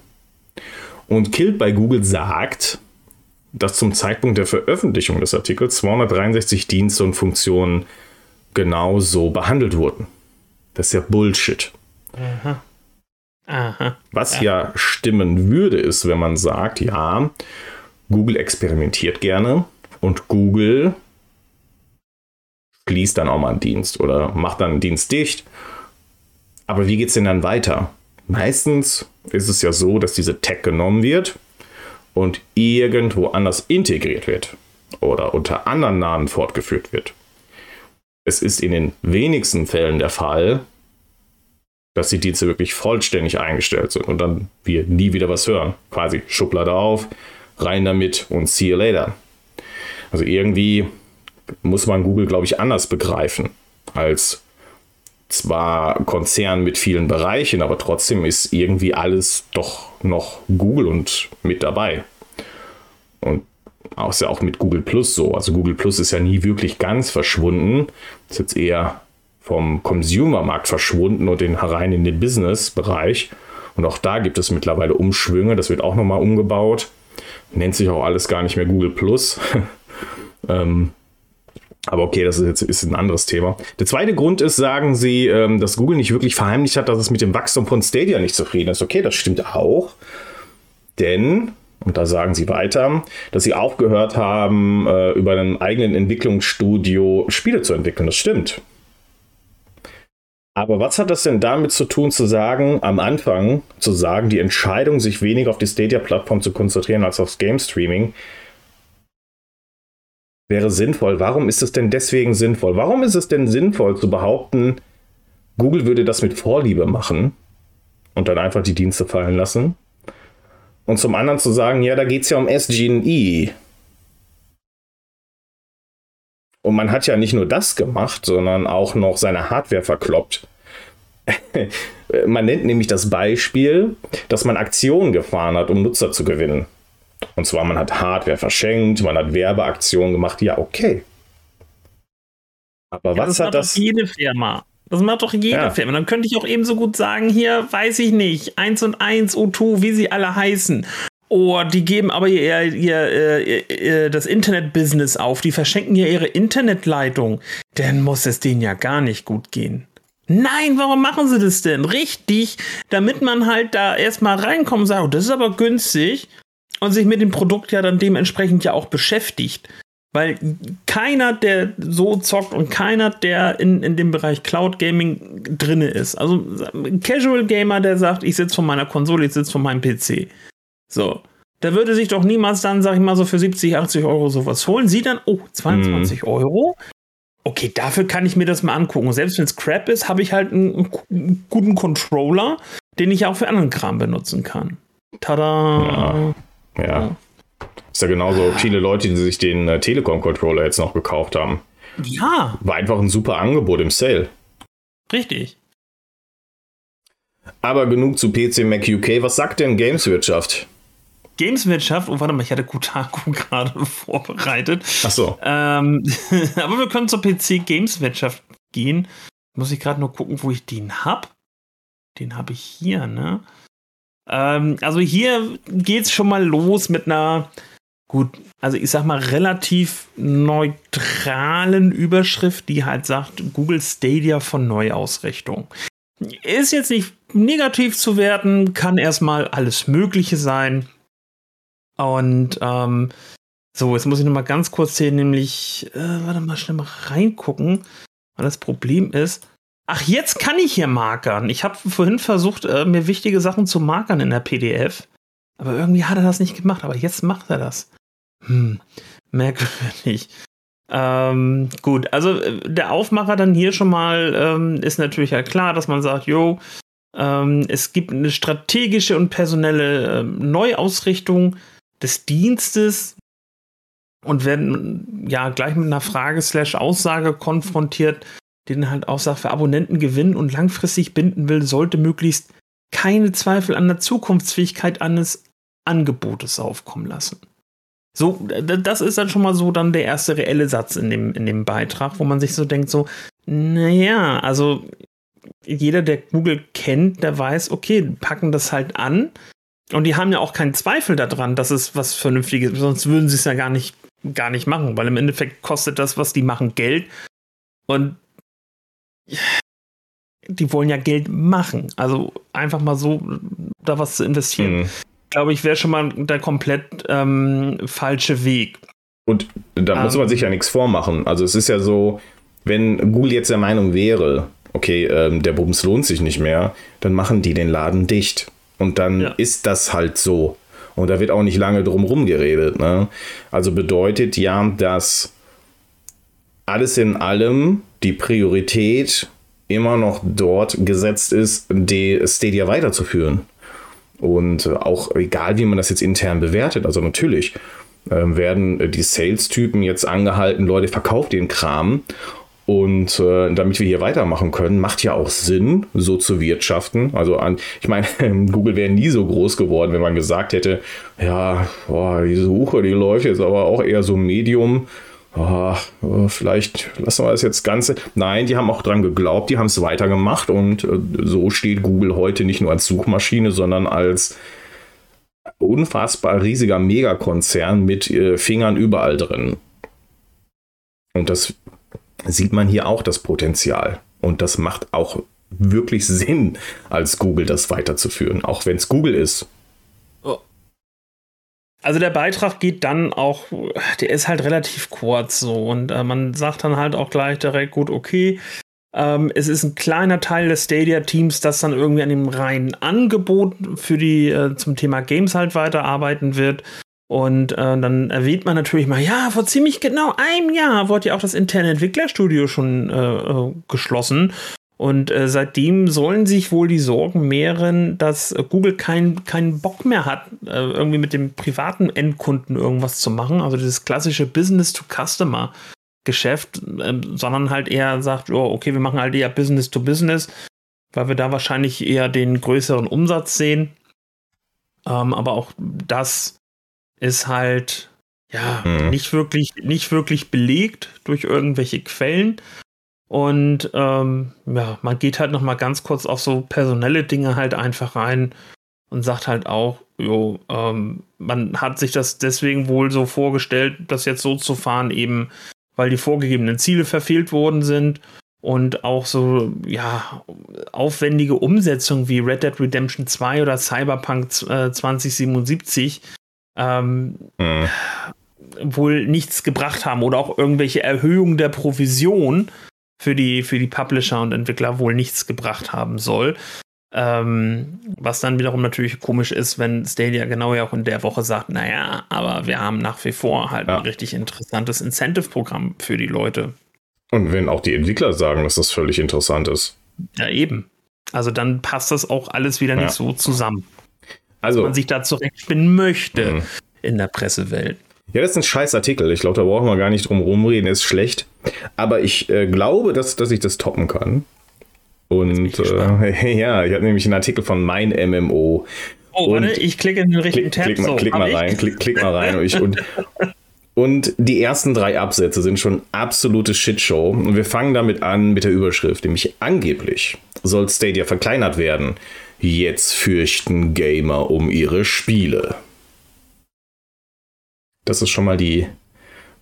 [SPEAKER 1] Und Killed by Google sagt, dass zum Zeitpunkt der Veröffentlichung des Artikels 263 Dienste und Funktionen genauso behandelt wurden. Das ist ja Bullshit. Aha. Aha. Was ja. ja stimmen würde, ist, wenn man sagt, ja, Google experimentiert gerne und Google schließt dann auch mal einen Dienst oder macht dann einen Dienst dicht. Aber wie geht es denn dann weiter? Meistens ist es ja so, dass diese Tech genommen wird und irgendwo anders integriert wird oder unter anderen Namen fortgeführt wird. Es ist in den wenigsten Fällen der Fall, dass die Dienste wirklich vollständig eingestellt sind und dann wir nie wieder was hören. Quasi Schublade auf, rein damit und see you later. Also irgendwie muss man Google, glaube ich, anders begreifen als zwar Konzern mit vielen Bereichen, aber trotzdem ist irgendwie alles doch noch Google und mit dabei. Und auch ist ja auch mit Google Plus so. Also Google Plus ist ja nie wirklich ganz verschwunden. Ist jetzt eher vom Consumer-Markt verschwunden und in, herein in den Business-Bereich. Und auch da gibt es mittlerweile Umschwünge. Das wird auch nochmal umgebaut. Nennt sich auch alles gar nicht mehr Google Plus. ähm, aber okay, das ist jetzt ist ein anderes Thema. Der zweite Grund ist, sagen sie, ähm, dass Google nicht wirklich verheimlicht hat, dass es mit dem Wachstum von Stadia nicht zufrieden ist. Okay, das stimmt auch. Denn, und da sagen sie weiter, dass sie aufgehört haben, äh, über einen eigenen Entwicklungsstudio Spiele zu entwickeln. Das stimmt. Aber was hat das denn damit zu tun, zu sagen, am Anfang zu sagen, die Entscheidung, sich weniger auf die Stadia-Plattform zu konzentrieren als aufs Game Streaming, wäre sinnvoll. Warum ist es denn deswegen sinnvoll? Warum ist es denn sinnvoll zu behaupten, Google würde das mit Vorliebe machen und dann einfach die Dienste fallen lassen? Und zum anderen zu sagen, ja, da geht es ja um SGE. Und man hat ja nicht nur das gemacht, sondern auch noch seine Hardware verkloppt. man nennt nämlich das Beispiel, dass man Aktionen gefahren hat, um Nutzer zu gewinnen. Und zwar, man hat Hardware verschenkt, man hat Werbeaktionen gemacht. Ja, okay.
[SPEAKER 2] Aber ja, was das hat das? Jede Firma. Das macht doch jede ja. Firma. Dann könnte ich auch ebenso gut sagen, hier, weiß ich nicht, 1 und 1, O2, wie sie alle heißen. Oh, die geben aber ihr, ihr, ihr, ihr das Internet-Business auf. Die verschenken ja ihre Internetleitung. Dann muss es denen ja gar nicht gut gehen. Nein, warum machen sie das denn? Richtig, damit man halt da erstmal reinkommt und sagt, oh, das ist aber günstig und sich mit dem Produkt ja dann dementsprechend ja auch beschäftigt. Weil keiner, der so zockt und keiner, der in, in dem Bereich Cloud Gaming drinne ist. Also Casual Gamer, der sagt, ich sitze von meiner Konsole, ich sitze von meinem PC. So. Der würde sich doch niemals dann, sag ich mal, so für 70, 80 Euro sowas holen. Sieht dann, oh, 22 mhm. Euro. okay, dafür kann ich mir das mal angucken. selbst wenn es Crap ist, habe ich halt einen, einen, guten Controller, den ich auch für anderen Kram benutzen kann.
[SPEAKER 1] Tada! Ja. Ja. Ist ja genauso viele Leute, die sich den äh, Telekom-Controller jetzt noch gekauft haben.
[SPEAKER 2] Ja.
[SPEAKER 1] War einfach ein super Angebot im Sale.
[SPEAKER 2] Richtig.
[SPEAKER 1] Aber genug zu PC Mac UK. Was sagt denn Gameswirtschaft?
[SPEAKER 2] Gameswirtschaft, oh warte mal, ich hatte Kotaku gerade vorbereitet.
[SPEAKER 1] Ach so.
[SPEAKER 2] Ähm, aber wir können zur PC Gameswirtschaft gehen. Muss ich gerade nur gucken, wo ich den hab. Den habe ich hier, ne? Ähm, also hier geht's schon mal los mit einer, gut, also ich sag mal relativ neutralen Überschrift, die halt sagt, Google Stadia von Neuausrichtung. Ist jetzt nicht negativ zu werten, kann erstmal alles Mögliche sein. Und ähm, so, jetzt muss ich noch mal ganz kurz sehen, nämlich, äh, warte mal, schnell mal reingucken. Weil das Problem ist, ach, jetzt kann ich hier markern. Ich habe vorhin versucht, äh, mir wichtige Sachen zu markern in der PDF. Aber irgendwie hat er das nicht gemacht. Aber jetzt macht er das. Hm, merkwürdig. Ähm, gut, also äh, der Aufmacher dann hier schon mal ähm, ist natürlich ja klar, dass man sagt, jo, ähm, es gibt eine strategische und personelle ähm, Neuausrichtung des Dienstes und werden ja gleich mit einer Frage slash Aussage konfrontiert, dann halt auch sagt, wer Abonnenten gewinnen und langfristig binden will, sollte möglichst keine Zweifel an der Zukunftsfähigkeit eines Angebotes aufkommen lassen. So, das ist dann schon mal so dann der erste reelle Satz in dem, in dem Beitrag, wo man sich so denkt, so, naja, also jeder, der Google kennt, der weiß, okay, packen das halt an, und die haben ja auch keinen Zweifel daran, dass es was Vernünftiges ist, sonst würden sie es ja gar nicht, gar nicht machen, weil im Endeffekt kostet das, was die machen, Geld. Und die wollen ja Geld machen. Also einfach mal so da was zu investieren, mhm. glaube ich, wäre schon mal der komplett ähm, falsche Weg.
[SPEAKER 1] Und da um, muss man ähm. sich ja nichts vormachen. Also es ist ja so, wenn Google jetzt der Meinung wäre, okay, ähm, der Bums lohnt sich nicht mehr, dann machen die den Laden dicht. Und dann ja. ist das halt so. Und da wird auch nicht lange drum herum geredet. Ne? Also bedeutet ja, dass alles in allem die Priorität immer noch dort gesetzt ist, die Stadia weiterzuführen. Und auch egal, wie man das jetzt intern bewertet, also natürlich äh, werden die Sales-Typen jetzt angehalten, Leute, verkauft den Kram. Und äh, damit wir hier weitermachen können, macht ja auch Sinn, so zu wirtschaften. Also an, ich meine, Google wäre nie so groß geworden, wenn man gesagt hätte, ja, boah, die Suche, die läuft jetzt aber auch eher so Medium. Oh, vielleicht lassen wir das jetzt Ganze. Nein, die haben auch dran geglaubt, die haben es weitergemacht und äh, so steht Google heute nicht nur als Suchmaschine, sondern als unfassbar riesiger Megakonzern mit äh, Fingern überall drin. Und das sieht man hier auch das Potenzial. Und das macht auch wirklich Sinn, als Google das weiterzuführen, auch wenn es Google ist.
[SPEAKER 2] Also der Beitrag geht dann auch, der ist halt relativ kurz so und äh, man sagt dann halt auch gleich direkt, gut, okay, ähm, es ist ein kleiner Teil des Stadia-Teams, das dann irgendwie an dem reinen Angebot für die äh, zum Thema Games halt weiterarbeiten wird. Und äh, dann erwähnt man natürlich mal, ja, vor ziemlich genau einem Jahr wurde ja auch das interne Entwicklerstudio schon äh, äh, geschlossen. Und äh, seitdem sollen sich wohl die Sorgen mehren, dass Google keinen kein Bock mehr hat, äh, irgendwie mit dem privaten Endkunden irgendwas zu machen. Also dieses klassische Business-to-Customer-Geschäft, ähm, sondern halt eher sagt, oh, okay, wir machen halt eher Business-to-Business, weil wir da wahrscheinlich eher den größeren Umsatz sehen. Ähm, aber auch das ist halt ja mhm. nicht wirklich nicht wirklich belegt durch irgendwelche Quellen und ähm, ja man geht halt noch mal ganz kurz auf so personelle Dinge halt einfach rein und sagt halt auch jo ähm, man hat sich das deswegen wohl so vorgestellt das jetzt so zu fahren eben weil die vorgegebenen Ziele verfehlt worden sind und auch so, ja, aufwendige Umsetzungen wie Red Dead Redemption 2 oder Cyberpunk äh, 2077 ähm, mhm. wohl nichts gebracht haben oder auch irgendwelche Erhöhungen der Provision für die, für die Publisher und Entwickler wohl nichts gebracht haben soll. Ähm, was dann wiederum natürlich komisch ist, wenn Stadia genau ja auch in der Woche sagt, naja, aber wir haben nach wie vor halt ja. ein richtig interessantes Incentive-Programm für die Leute.
[SPEAKER 1] Und wenn auch die Entwickler sagen, dass das völlig interessant ist.
[SPEAKER 2] Ja, eben. Also dann passt das auch alles wieder nicht ja. so zusammen.
[SPEAKER 1] Also,
[SPEAKER 2] man sich da zurechtspinnen möchte mhm. in der Pressewelt.
[SPEAKER 1] Ja, das ist ein scheiß Artikel. Ich glaube, da brauchen wir gar nicht drum rumreden. Ist schlecht. Aber ich äh, glaube, dass, dass ich das toppen kann. Und äh, ja, ich habe nämlich einen Artikel von mein MMO.
[SPEAKER 2] Oh, warte, ich klicke in den richtigen
[SPEAKER 1] klick, Tab. Klick, so, klick mal rein, klick, klick, mal rein. und, ich, und, und die ersten drei Absätze sind schon absolute Shitshow. Und wir fangen damit an mit der Überschrift, nämlich angeblich soll Stadia verkleinert werden. Jetzt fürchten Gamer um ihre Spiele. Das ist schon mal die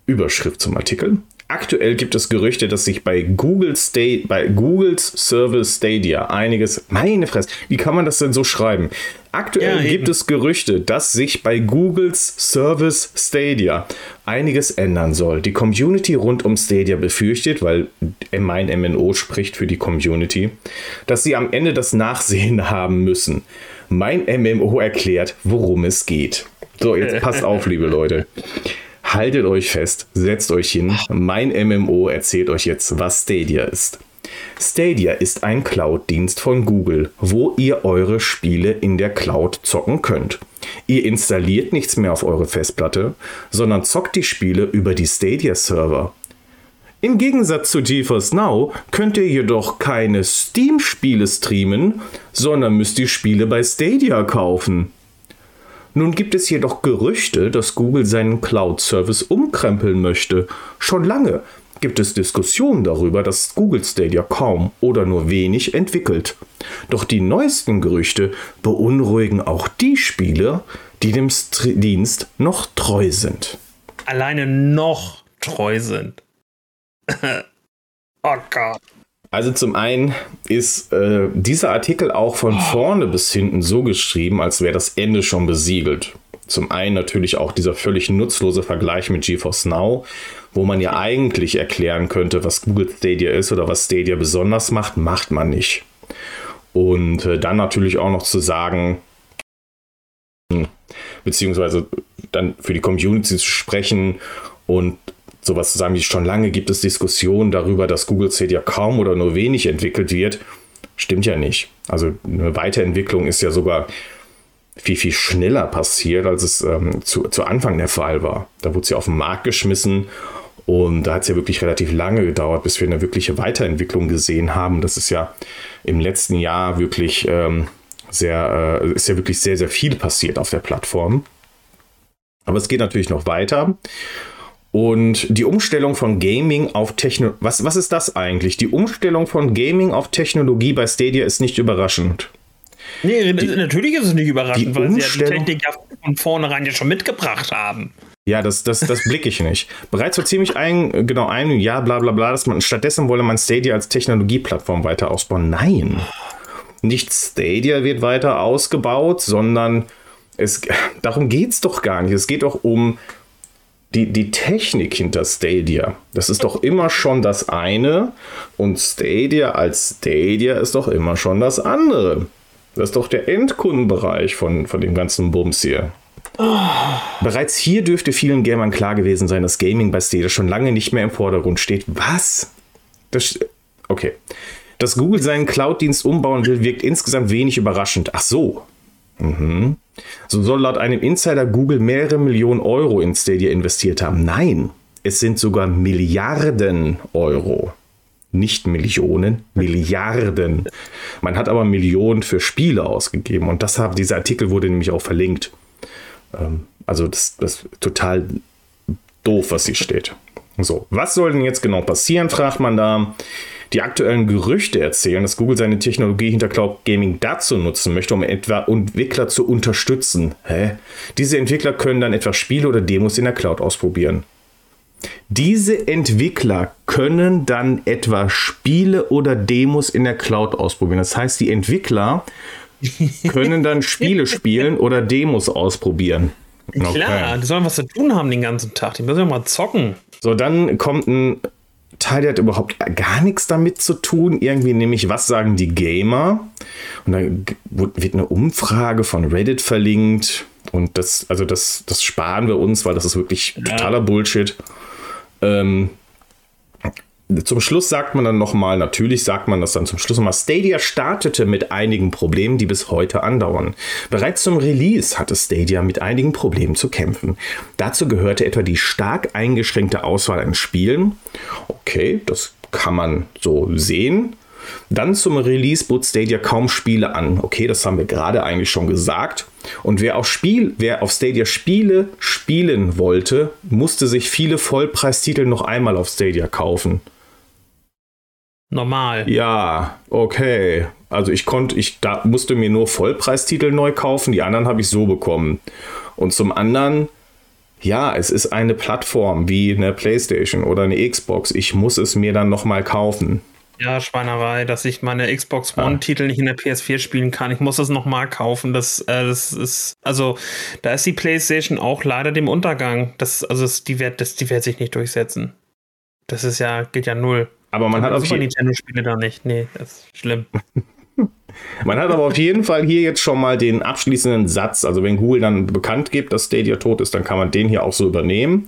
[SPEAKER 1] Überschrift zum Artikel. Aktuell gibt es Gerüchte, dass sich bei Google State, bei Googles Service Stadia einiges. Meine Fresse, wie kann man das denn so schreiben? Aktuell ja, gibt es Gerüchte, dass sich bei Googles Service Stadia einiges ändern soll. Die Community rund um Stadia befürchtet, weil mein MNO spricht für die Community, dass sie am Ende das Nachsehen haben müssen. Mein MMO erklärt, worum es geht. So, jetzt passt auf, liebe Leute. Haltet euch fest, setzt euch hin. Mein MMO erzählt euch jetzt, was Stadia ist. Stadia ist ein Cloud-Dienst von Google, wo ihr eure Spiele in der Cloud zocken könnt. Ihr installiert nichts mehr auf eure Festplatte, sondern zockt die Spiele über die Stadia-Server. Im Gegensatz zu GeForce Now könnt ihr jedoch keine Steam-Spiele streamen, sondern müsst die Spiele bei Stadia kaufen. Nun gibt es jedoch Gerüchte, dass Google seinen Cloud-Service umkrempeln möchte. Schon lange gibt es Diskussionen darüber, dass Google Stadia kaum oder nur wenig entwickelt. Doch die neuesten Gerüchte beunruhigen auch die Spieler, die dem St Dienst noch treu sind.
[SPEAKER 2] Alleine noch treu sind. oh Gott.
[SPEAKER 1] Also zum einen ist äh, dieser Artikel auch von oh. vorne bis hinten so geschrieben, als wäre das Ende schon besiegelt. Zum einen natürlich auch dieser völlig nutzlose Vergleich mit GeForce Now, wo man ja eigentlich erklären könnte, was Google Stadia ist oder was Stadia besonders macht, macht man nicht. Und äh, dann natürlich auch noch zu sagen, hm, beziehungsweise dann für die Community zu sprechen und sowas zu sagen wie schon lange gibt es Diskussionen darüber, dass Google Stadia kaum oder nur wenig entwickelt wird. Stimmt ja nicht. Also eine Weiterentwicklung ist ja sogar viel, viel schneller passiert, als es ähm, zu, zu Anfang der Fall war. Da wurde sie auf den Markt geschmissen und da hat es ja wirklich relativ lange gedauert, bis wir eine wirkliche Weiterentwicklung gesehen haben. Das ist ja im letzten Jahr wirklich ähm, sehr, äh, ist ja wirklich sehr, sehr viel passiert auf der Plattform. Aber es geht natürlich noch weiter. Und die Umstellung von Gaming auf Technologie, was, was ist das eigentlich? Die Umstellung von Gaming auf Technologie bei Stadia ist nicht überraschend.
[SPEAKER 2] Nee, die, natürlich ist es nicht überraschend, weil sie ja die Technik ja von vornherein ja schon mitgebracht haben.
[SPEAKER 1] Ja, das, das, das blicke ich nicht. Bereits vor ziemlich ein, genau einem Jahr, bla bla bla, dass man stattdessen wolle man Stadia als Technologieplattform weiter ausbauen. Nein. Nicht Stadia wird weiter ausgebaut, sondern es, darum geht es doch gar nicht. Es geht doch um die, die Technik hinter Stadia, das ist doch immer schon das eine und Stadia als Stadia ist doch immer schon das andere. Das ist doch der Endkundenbereich von, von dem ganzen Bums hier. Bereits hier dürfte vielen Gamern klar gewesen sein, dass Gaming bei Stadia schon lange nicht mehr im Vordergrund steht. Was? Das, okay. Dass Google seinen Cloud-Dienst umbauen will, wirkt insgesamt wenig überraschend. Ach so. Mhm. So soll laut einem Insider Google mehrere Millionen Euro in Stadia investiert haben. Nein, es sind sogar Milliarden Euro. Nicht Millionen, Milliarden. Man hat aber Millionen für Spiele ausgegeben und das hat, dieser Artikel wurde nämlich auch verlinkt. Ähm, also das, das ist total doof, was hier steht. So, was soll denn jetzt genau passieren, fragt man da. Die aktuellen Gerüchte erzählen, dass Google seine Technologie hinter Cloud Gaming dazu nutzen möchte, um etwa Entwickler zu unterstützen. Hä? Diese Entwickler können dann etwa Spiele oder Demos in der Cloud ausprobieren. Diese Entwickler können dann etwa Spiele oder Demos in der Cloud ausprobieren. Das heißt, die Entwickler können dann Spiele spielen oder Demos ausprobieren.
[SPEAKER 2] Okay. Klar, die sollen was zu tun haben den ganzen Tag. Die müssen ja mal zocken.
[SPEAKER 1] So, dann kommt ein Teil, hat überhaupt gar nichts damit zu tun. Irgendwie nämlich, was sagen die Gamer? Und dann wird eine Umfrage von Reddit verlinkt. Und das, also das, das sparen wir uns, weil das ist wirklich totaler Bullshit. Ähm, zum Schluss sagt man dann nochmal, natürlich sagt man das dann zum Schluss nochmal, Stadia startete mit einigen Problemen, die bis heute andauern. Bereits zum Release hatte Stadia mit einigen Problemen zu kämpfen. Dazu gehörte etwa die stark eingeschränkte Auswahl an Spielen. Okay, das kann man so sehen. Dann zum Release bot Stadia kaum Spiele an. Okay, das haben wir gerade eigentlich schon gesagt. Und wer auf, Spiel, wer auf Stadia Spiele spielen wollte, musste sich viele Vollpreistitel noch einmal auf Stadia kaufen.
[SPEAKER 2] Normal.
[SPEAKER 1] Ja, okay. Also ich konnte, ich da musste mir nur Vollpreistitel neu kaufen, die anderen habe ich so bekommen. Und zum anderen, ja, es ist eine Plattform wie eine PlayStation oder eine Xbox. Ich muss es mir dann nochmal kaufen.
[SPEAKER 2] Ja, Schweinerei, dass ich meine Xbox One-Titel ja. nicht in der PS4 spielen kann. Ich muss es nochmal kaufen. Das, äh, das ist, also, da ist die PlayStation auch leider dem Untergang. Das, also, das, die, wird, das, die wird sich nicht durchsetzen. Das ist ja, geht ja null.
[SPEAKER 1] Aber man hat
[SPEAKER 2] auf jeden Nintendo-Spiele da nicht. Nee, das ist schlimm.
[SPEAKER 1] man hat aber auf jeden Fall hier jetzt schon mal den abschließenden Satz. Also, wenn Google dann bekannt gibt, dass Stadia tot ist, dann kann man den hier auch so übernehmen.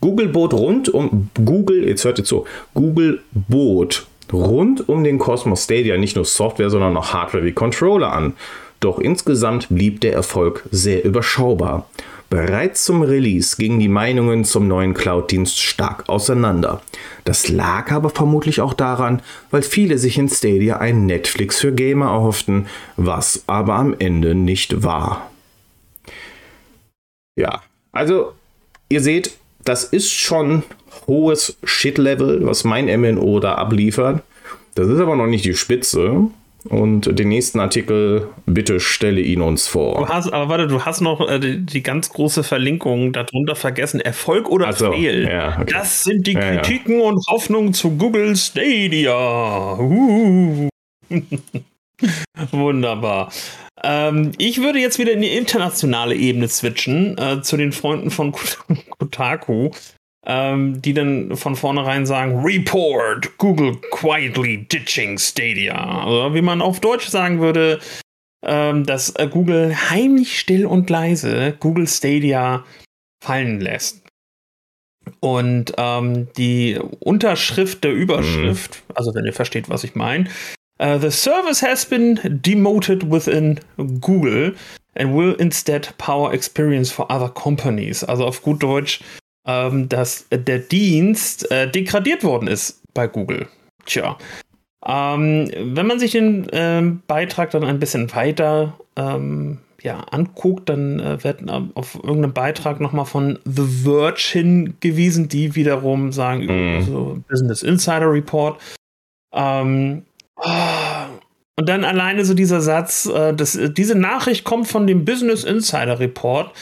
[SPEAKER 1] Google bot rund um Google, jetzt hört ihr zu, Google bot rund um den Cosmos Stadia nicht nur Software, sondern auch Hardware wie Controller an. Doch insgesamt blieb der Erfolg sehr überschaubar. Bereits zum Release gingen die Meinungen zum neuen Cloud-Dienst stark auseinander. Das lag aber vermutlich auch daran, weil viele sich in Stadia ein Netflix für Gamer erhofften, was aber am Ende nicht war. Ja, also ihr seht, das ist schon hohes Shit-Level, was mein MNO da abliefert. Das ist aber noch nicht die Spitze. Und den nächsten Artikel, bitte stelle ihn uns vor.
[SPEAKER 2] Du hast, aber warte, du hast noch äh, die, die, ganz große Verlinkung darunter vergessen. Erfolg oder also, Fail? Ja, okay. Das sind die ja, Kritiken ja. und Hoffnungen zu Google Stadia. Uh. Wunderbar. Ähm, ich würde jetzt wieder in die internationale Ebene switchen, äh, zu den Freunden von Kotaku ähm, die dann von vornherein sagen, Report, Google quietly ditching Stadia. Oder wie man auf Deutsch sagen würde, ähm, dass äh, Google heimlich still und leise Google Stadia fallen lässt. Und ähm, die Unterschrift der Überschrift, mhm. also wenn ihr versteht, was ich meine, uh, the service has been demoted within Google and will instead power experience for other companies. Also auf gut Deutsch, ähm, dass der Dienst äh, degradiert worden ist bei Google. Tja. Ähm, wenn man sich den ähm, Beitrag dann ein bisschen weiter ähm, ja, anguckt, dann äh, wird äh, auf irgendeinen Beitrag nochmal von The Verge hingewiesen, die wiederum sagen, mhm. so Business Insider Report. Ähm, und dann alleine so dieser Satz, äh, das, diese Nachricht kommt von dem Business Insider Report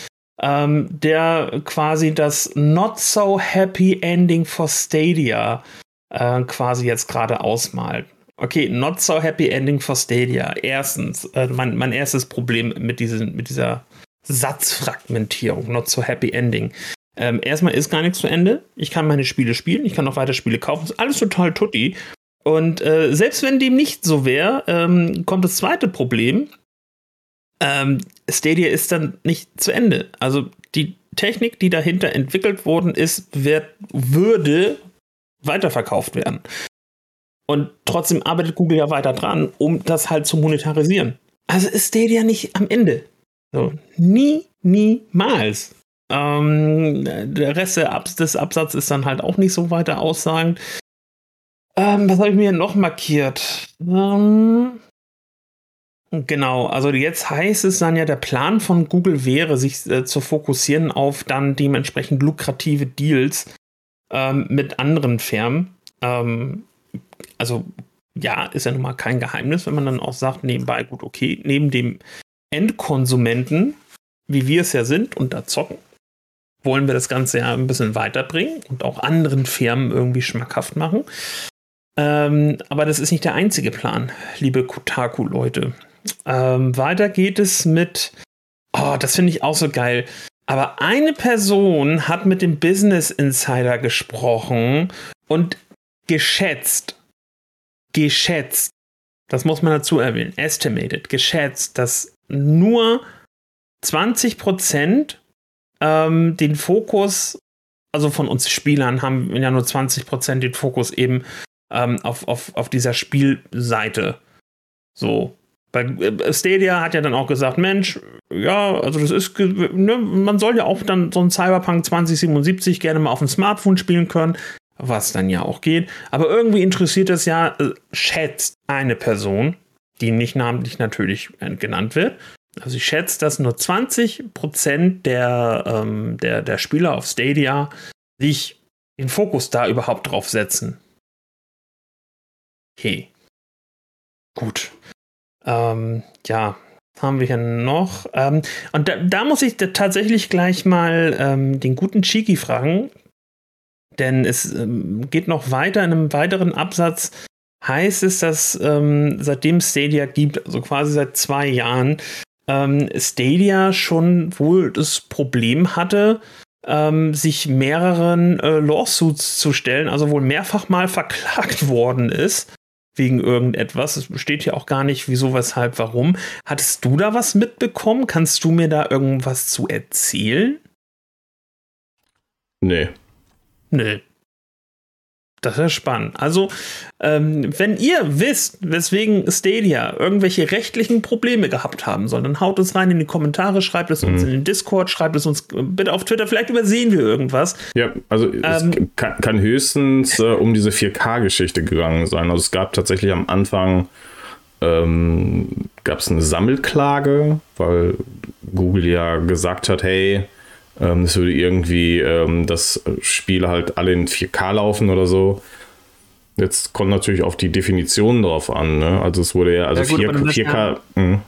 [SPEAKER 2] ähm, der quasi das Not So Happy Ending for Stadia äh, quasi jetzt gerade ausmalt. Okay, Not So Happy Ending for Stadia. Erstens, äh, mein, mein erstes Problem mit, diesen, mit dieser Satzfragmentierung, Not So Happy Ending. Ähm, erstmal ist gar nichts zu Ende. Ich kann meine Spiele spielen, ich kann noch weiter Spiele kaufen. Ist alles total tutti. Und äh, selbst wenn dem nicht so wäre, ähm, kommt das zweite Problem ähm, Stadia ist dann nicht zu Ende. Also die Technik, die dahinter entwickelt worden ist, wird, würde weiterverkauft werden. Und trotzdem arbeitet Google ja weiter dran, um das halt zu monetarisieren. Also ist Stadia nicht am Ende. So, nie, niemals. Ähm, der Rest des Absatzes ist dann halt auch nicht so weiter aussagend. Ähm, was habe ich mir noch markiert? Ähm, Genau, also jetzt heißt es dann ja, der Plan von Google wäre, sich äh, zu fokussieren auf dann dementsprechend lukrative Deals ähm, mit anderen Firmen. Ähm, also ja, ist ja nun mal kein Geheimnis, wenn man dann auch sagt, nebenbei, gut, okay, neben dem Endkonsumenten, wie wir es ja sind und da zocken, wollen wir das Ganze ja ein bisschen weiterbringen und auch anderen Firmen irgendwie schmackhaft machen. Ähm, aber das ist nicht der einzige Plan, liebe Kotaku-Leute. Ähm, weiter geht es mit, oh, das finde ich auch so geil. Aber eine Person hat mit dem Business Insider gesprochen und geschätzt, geschätzt, das muss man dazu erwähnen, estimated, geschätzt, dass nur 20% ähm, den Fokus also von uns Spielern haben ja nur 20% den Fokus eben ähm, auf, auf, auf dieser Spielseite. So. Weil äh, Stadia hat ja dann auch gesagt, Mensch, ja, also das ist, ne, man soll ja auch dann so ein Cyberpunk 2077 gerne mal auf dem Smartphone spielen können, was dann ja auch geht. Aber irgendwie interessiert das ja, äh, schätzt eine Person, die nicht namentlich natürlich genannt wird. Also ich schätze, dass nur 20% der, ähm, der, der Spieler auf Stadia sich den Fokus da überhaupt drauf setzen. Okay. Gut. Ähm, ja, haben wir hier noch. Ähm, und da, da, muss ich tatsächlich gleich mal ähm, den guten Chiki fragen. Denn es ähm, geht noch weiter in einem weiteren Absatz. Heißt es, dass ähm, seitdem Stadia gibt, also quasi seit zwei Jahren, ähm, Stadia schon wohl das Problem hatte, ähm, sich mehreren äh, Lawsuits zu stellen, also wohl mehrfach mal verklagt worden ist wegen irgendetwas. Es steht ja auch gar nicht, wieso, weshalb, warum. Hattest du da was mitbekommen? Kannst du mir da irgendwas zu erzählen?
[SPEAKER 1] Nee.
[SPEAKER 2] Nee. Das ist spannend. Also, ähm, wenn ihr wisst, weswegen Stadia irgendwelche rechtlichen Probleme gehabt haben soll, dann haut es rein in die Kommentare, schreibt es uns mhm. in den Discord, schreibt es uns bitte auf Twitter. Vielleicht übersehen wir irgendwas.
[SPEAKER 1] Ja, also ähm, es kann, kann höchstens äh, um diese 4K-Geschichte gegangen sein. Also es gab tatsächlich am Anfang ähm, gab es eine Sammelklage, weil Google ja gesagt hat, hey, ähm, es würde irgendwie ähm, das Spiel halt alle in 4K laufen oder so. Jetzt kommt natürlich auf die Definition drauf an. Ne? Also es wurde ja, also ja, gut, 4, 4K. Ja,
[SPEAKER 2] hm.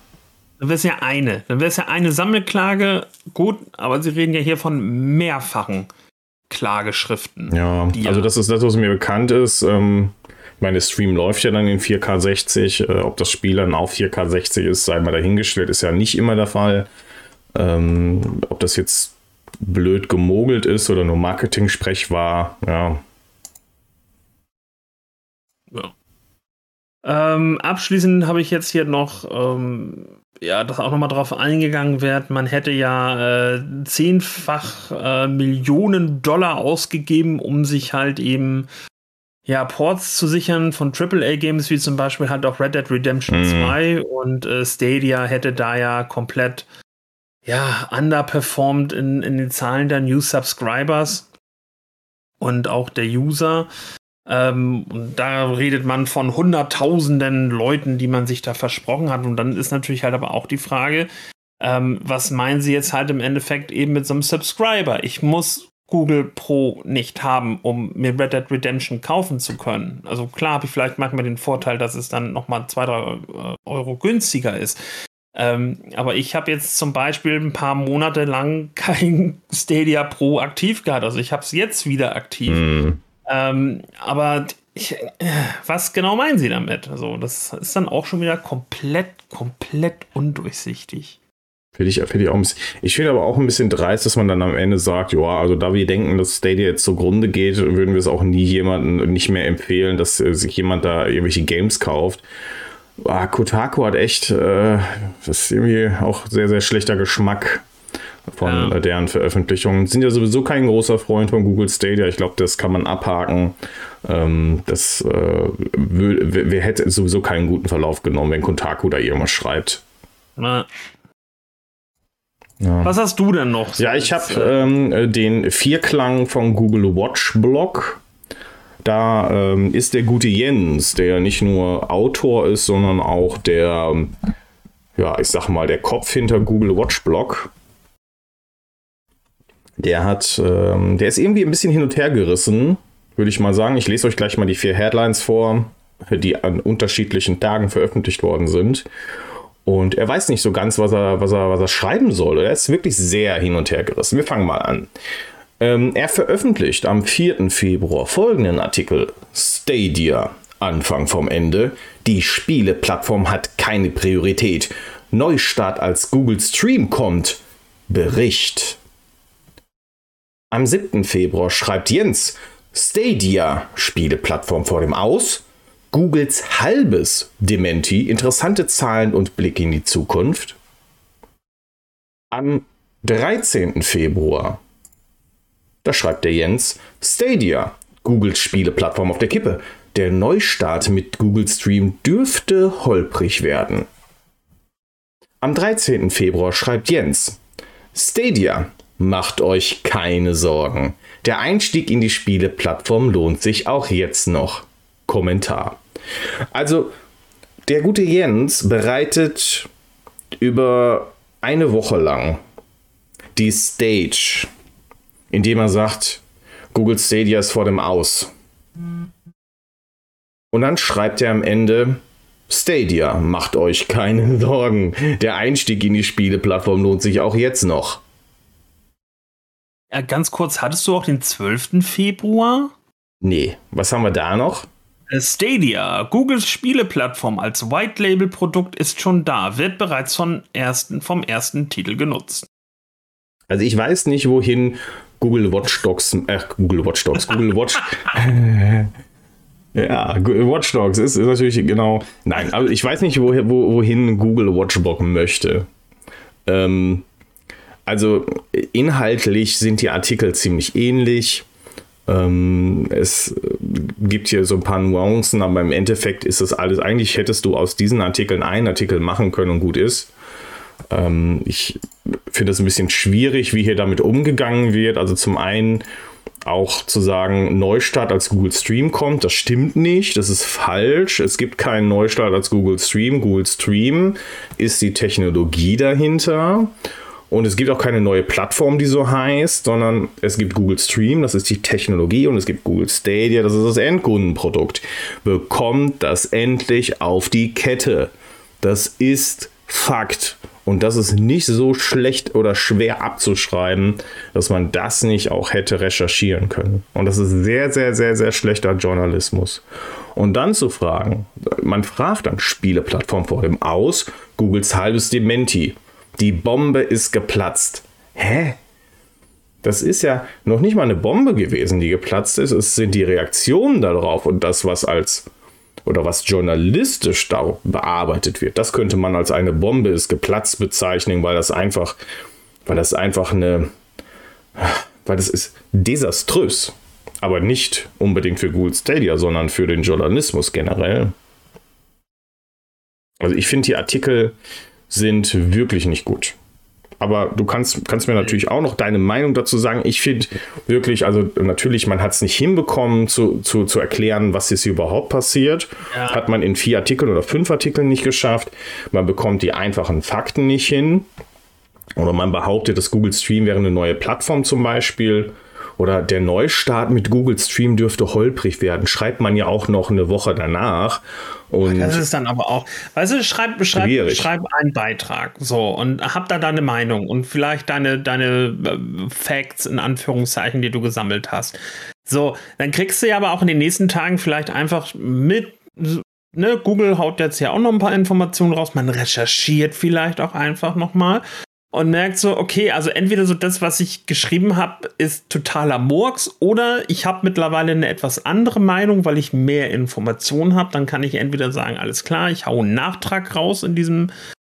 [SPEAKER 2] dann wäre es ja eine. Dann wäre es ja eine Sammelklage. Gut, aber Sie reden ja hier von mehrfachen Klageschriften.
[SPEAKER 1] Ja, also das ist das, was mir bekannt ist. Ähm, ich meine, der Stream läuft ja dann in 4K 60. Äh, ob das Spiel dann auf 4K 60 ist, sei mal dahingestellt, ist ja nicht immer der Fall. Ähm, ob das jetzt blöd gemogelt ist oder nur Marketing-Sprech war, ja.
[SPEAKER 2] Ja. Ähm, abschließend habe ich jetzt hier noch, ähm, ja, dass auch nochmal drauf eingegangen wird. Man hätte ja äh, zehnfach äh, Millionen Dollar ausgegeben, um sich halt eben ja, Ports zu sichern von AAA-Games, wie zum Beispiel halt auch Red Dead Redemption mm. 2 und äh, Stadia hätte da ja komplett ja, underperformed in, in den Zahlen der New Subscribers und auch der User. Ähm, und da redet man von hunderttausenden Leuten, die man sich da versprochen hat. Und dann ist natürlich halt aber auch die Frage, ähm, was meinen sie jetzt halt im Endeffekt eben mit so einem Subscriber? Ich muss Google Pro nicht haben, um mir Red Dead Redemption kaufen zu können. Also klar habe ich vielleicht manchmal den Vorteil, dass es dann nochmal zwei, drei äh, Euro günstiger ist. Ähm, aber ich habe jetzt zum Beispiel ein paar Monate lang kein Stadia Pro aktiv gehabt. Also ich habe es jetzt wieder aktiv. Mhm. Ähm, aber ich, äh, was genau meinen Sie damit? Also das ist dann auch schon wieder komplett, komplett undurchsichtig.
[SPEAKER 1] Finde ich, find ich, auch ich finde aber auch ein bisschen dreist, dass man dann am Ende sagt, ja, also da wir denken, dass Stadia jetzt zugrunde geht, würden wir es auch nie jemandem nicht mehr empfehlen, dass sich jemand da irgendwelche Games kauft ah, Kotaku hat echt, äh, das ist irgendwie auch sehr, sehr schlechter Geschmack von ja. Äh, deren Veröffentlichungen. Sind ja sowieso kein großer Freund von Google Stadia. Ich glaube, das kann man abhaken. Ähm, das äh, wer hätte sowieso keinen guten Verlauf genommen, wenn Kotaku da irgendwas schreibt.
[SPEAKER 2] Na. Ja. Was hast du denn noch?
[SPEAKER 1] Ja, ich habe ähm, den Vierklang von Google Watch Blog da ähm, ist der gute Jens, der nicht nur Autor ist, sondern auch der, ja, ich sag mal, der Kopf hinter Google Watch Blog. Der hat, ähm, der ist irgendwie ein bisschen hin und her gerissen, würde ich mal sagen. Ich lese euch gleich mal die vier Headlines vor, die an unterschiedlichen Tagen veröffentlicht worden sind. Und er weiß nicht so ganz, was er, was er, was er schreiben soll. Er ist wirklich sehr hin und her gerissen. Wir fangen mal an. Ähm, er veröffentlicht am 4. Februar folgenden Artikel: Stadia, Anfang vom Ende. Die Spieleplattform hat keine Priorität. Neustart als Google Stream kommt. Bericht. Am 7. Februar schreibt Jens: Stadia, Spieleplattform vor dem Aus. Googles halbes Dementi, interessante Zahlen und Blick in die Zukunft. Am 13. Februar Da schreibt der Jens, Stadia, Googles Spieleplattform auf der Kippe. Der Neustart mit Google Stream dürfte holprig werden. Am 13. Februar schreibt Jens, Stadia, macht euch keine Sorgen. Der Einstieg in die Spieleplattform lohnt sich auch jetzt noch. Kommentar. Also, der gute Jens bereitet über eine Woche lang die Stage, indem er sagt, Google Stadia ist vor dem Aus. Und dann schreibt er am Ende, Stadia, macht euch keine Sorgen. Der Einstieg in die Spieleplattform lohnt sich auch jetzt noch.
[SPEAKER 2] Ja, ganz kurz, hattest du auch den 12. Februar?
[SPEAKER 1] Nee, was haben wir da noch?
[SPEAKER 2] Stadia, Googles Spieleplattform als White Label Produkt ist schon da, wird bereits von ersten, vom ersten Titel genutzt.
[SPEAKER 1] Also ich weiß nicht, wohin Google Watch Dogs, äh, Google Watch Dogs, Google Watch, ja, Watch Dogs ist, ist, natürlich genau, nein, aber ich weiß nicht, wo, wo, wohin Google Watchdog möchte. Ähm, also inhaltlich sind die Artikel ziemlich ähnlich. Ähm, es gibt hier so ein paar Nuancen, aber im Endeffekt ist das alles, eigentlich hättest du aus diesen Artikeln einen Artikel machen können und gut ist. Ähm, ich finde es ein bisschen schwierig, wie hier damit umgegangen wird. Also zum einen auch zu sagen, Neustart als Google Stream kommt, das stimmt nicht, das ist falsch. Es gibt keinen Neustart als Google Stream. Google Stream ist die Technologie dahinter. Und es gibt auch keine neue Plattform, die so heißt, sondern es gibt Google Stream, das ist die Technologie, und es gibt Google Stadia, das ist das Endkundenprodukt. Bekommt das endlich auf die Kette. Das ist Fakt. Und das ist nicht so schlecht oder schwer abzuschreiben, dass man das nicht auch hätte recherchieren können. Und das ist sehr, sehr, sehr, sehr schlechter Journalismus. Und dann zu fragen, man fragt dann Spieleplattform vor dem Aus, Googles halbes Dementi. Die Bombe ist geplatzt. Hä? Das ist ja noch nicht mal eine Bombe gewesen, die geplatzt ist. Es sind die Reaktionen darauf und das, was als oder was journalistisch da bearbeitet wird. Das könnte man als eine Bombe ist geplatzt bezeichnen, weil das einfach, weil das einfach eine, weil das ist desaströs. Aber nicht unbedingt für Google Stadia, sondern für den Journalismus generell. Also ich finde die Artikel sind wirklich nicht gut. Aber du kannst, kannst mir natürlich auch noch deine Meinung dazu sagen. Ich finde wirklich, also natürlich, man hat es nicht hinbekommen zu, zu, zu erklären, was jetzt hier überhaupt passiert. Ja. Hat man in vier Artikeln oder fünf Artikeln nicht geschafft. Man bekommt die einfachen Fakten nicht hin. Oder man behauptet, dass Google Stream wäre eine neue Plattform zum Beispiel oder der Neustart mit Google Stream dürfte holprig werden, schreibt man ja auch noch eine Woche danach. Und
[SPEAKER 2] das ist dann aber auch, weißt du, schreib, schreib, schreib einen Beitrag so und hab da deine Meinung und vielleicht deine, deine äh, Facts in Anführungszeichen, die du gesammelt hast. So, dann kriegst du ja aber auch in den nächsten Tagen vielleicht einfach mit Ne, Google haut jetzt ja auch noch ein paar Informationen raus. Man recherchiert vielleicht auch einfach nochmal und merkt so, okay, also entweder so das, was ich geschrieben habe, ist totaler Murks oder ich habe mittlerweile eine etwas andere Meinung, weil ich mehr Informationen habe. Dann kann ich entweder sagen, alles klar, ich haue einen Nachtrag raus in diesem,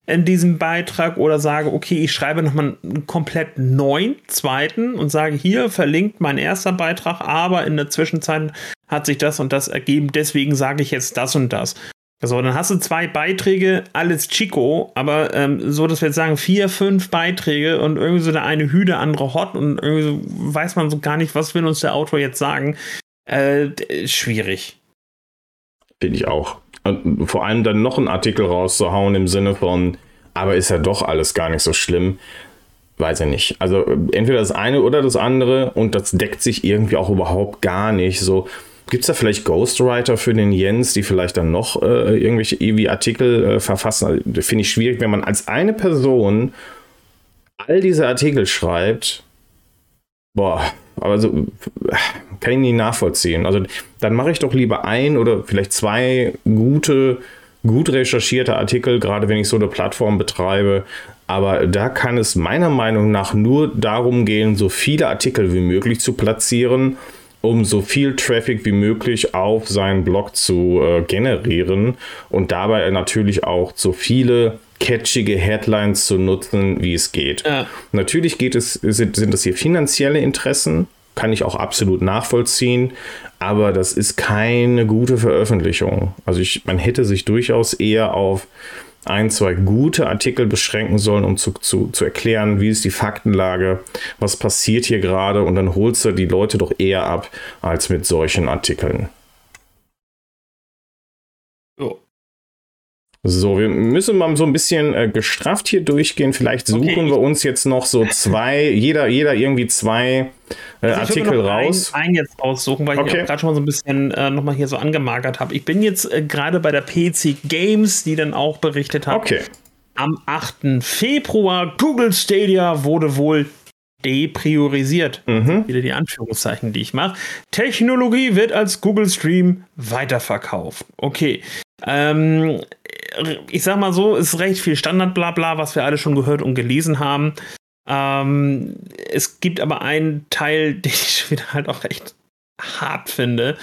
[SPEAKER 2] in diesem Beitrag oder sage, okay, ich schreibe nochmal einen komplett neuen zweiten und sage, hier verlinkt mein erster Beitrag, aber in der Zwischenzeit hat sich das und das ergeben, deswegen sage ich jetzt das und das. So, dann hast du zwei Beiträge, alles Chico, aber ähm, so, dass wir jetzt sagen, vier, fünf Beiträge und irgendwie so der eine Hü, der andere Hot und irgendwie so weiß man so gar nicht, was will uns der Autor jetzt sagen. Äh, schwierig.
[SPEAKER 1] Finde ich auch. Und vor allem dann noch einen Artikel rauszuhauen im Sinne von, aber ist ja doch alles gar nicht so schlimm. Weiß ich nicht. Also entweder das eine oder das andere und das deckt sich irgendwie auch überhaupt gar nicht. So, Gibt es da vielleicht Ghostwriter für den Jens, die vielleicht dann noch äh, irgendwelche EWI-Artikel äh, verfassen? Also, Finde ich schwierig, wenn man als eine Person all diese Artikel schreibt. Boah, aber so kann ich nicht nachvollziehen. Also dann mache ich doch lieber ein oder vielleicht zwei gute, gut recherchierte Artikel, gerade wenn ich so eine Plattform betreibe. Aber da kann es meiner Meinung nach nur darum gehen, so viele Artikel wie möglich zu platzieren um so viel Traffic wie möglich auf seinen Blog zu äh, generieren und dabei natürlich auch so viele catchige Headlines zu nutzen, wie es geht. Ja. Natürlich geht es, sind, sind das hier finanzielle Interessen, kann ich auch absolut nachvollziehen, aber das ist keine gute Veröffentlichung. Also ich, man hätte sich durchaus eher auf ein, zwei gute Artikel beschränken sollen, um zu, zu, zu erklären, wie ist die Faktenlage, was passiert hier gerade und dann holst du die Leute doch eher ab als mit solchen Artikeln. So, wir müssen mal so ein bisschen äh, gestrafft hier durchgehen. Vielleicht suchen okay, wir uns jetzt noch so zwei, jeder, jeder irgendwie zwei äh, also Artikel raus.
[SPEAKER 2] Einen, einen jetzt aussuchen, weil okay. ich gerade schon mal so ein bisschen äh, nochmal hier so angemagert habe. Ich bin jetzt äh, gerade bei der PC Games, die dann auch berichtet hat.
[SPEAKER 1] Okay.
[SPEAKER 2] Am 8. Februar, Google Stadia wurde wohl depriorisiert. Mhm. Wieder die Anführungszeichen, die ich mache. Technologie wird als Google Stream weiterverkauft. Okay. Ähm, ich sag mal so, ist recht viel Standard-Blabla, was wir alle schon gehört und gelesen haben. Ähm, es gibt aber einen Teil, den ich wieder halt auch recht hart finde.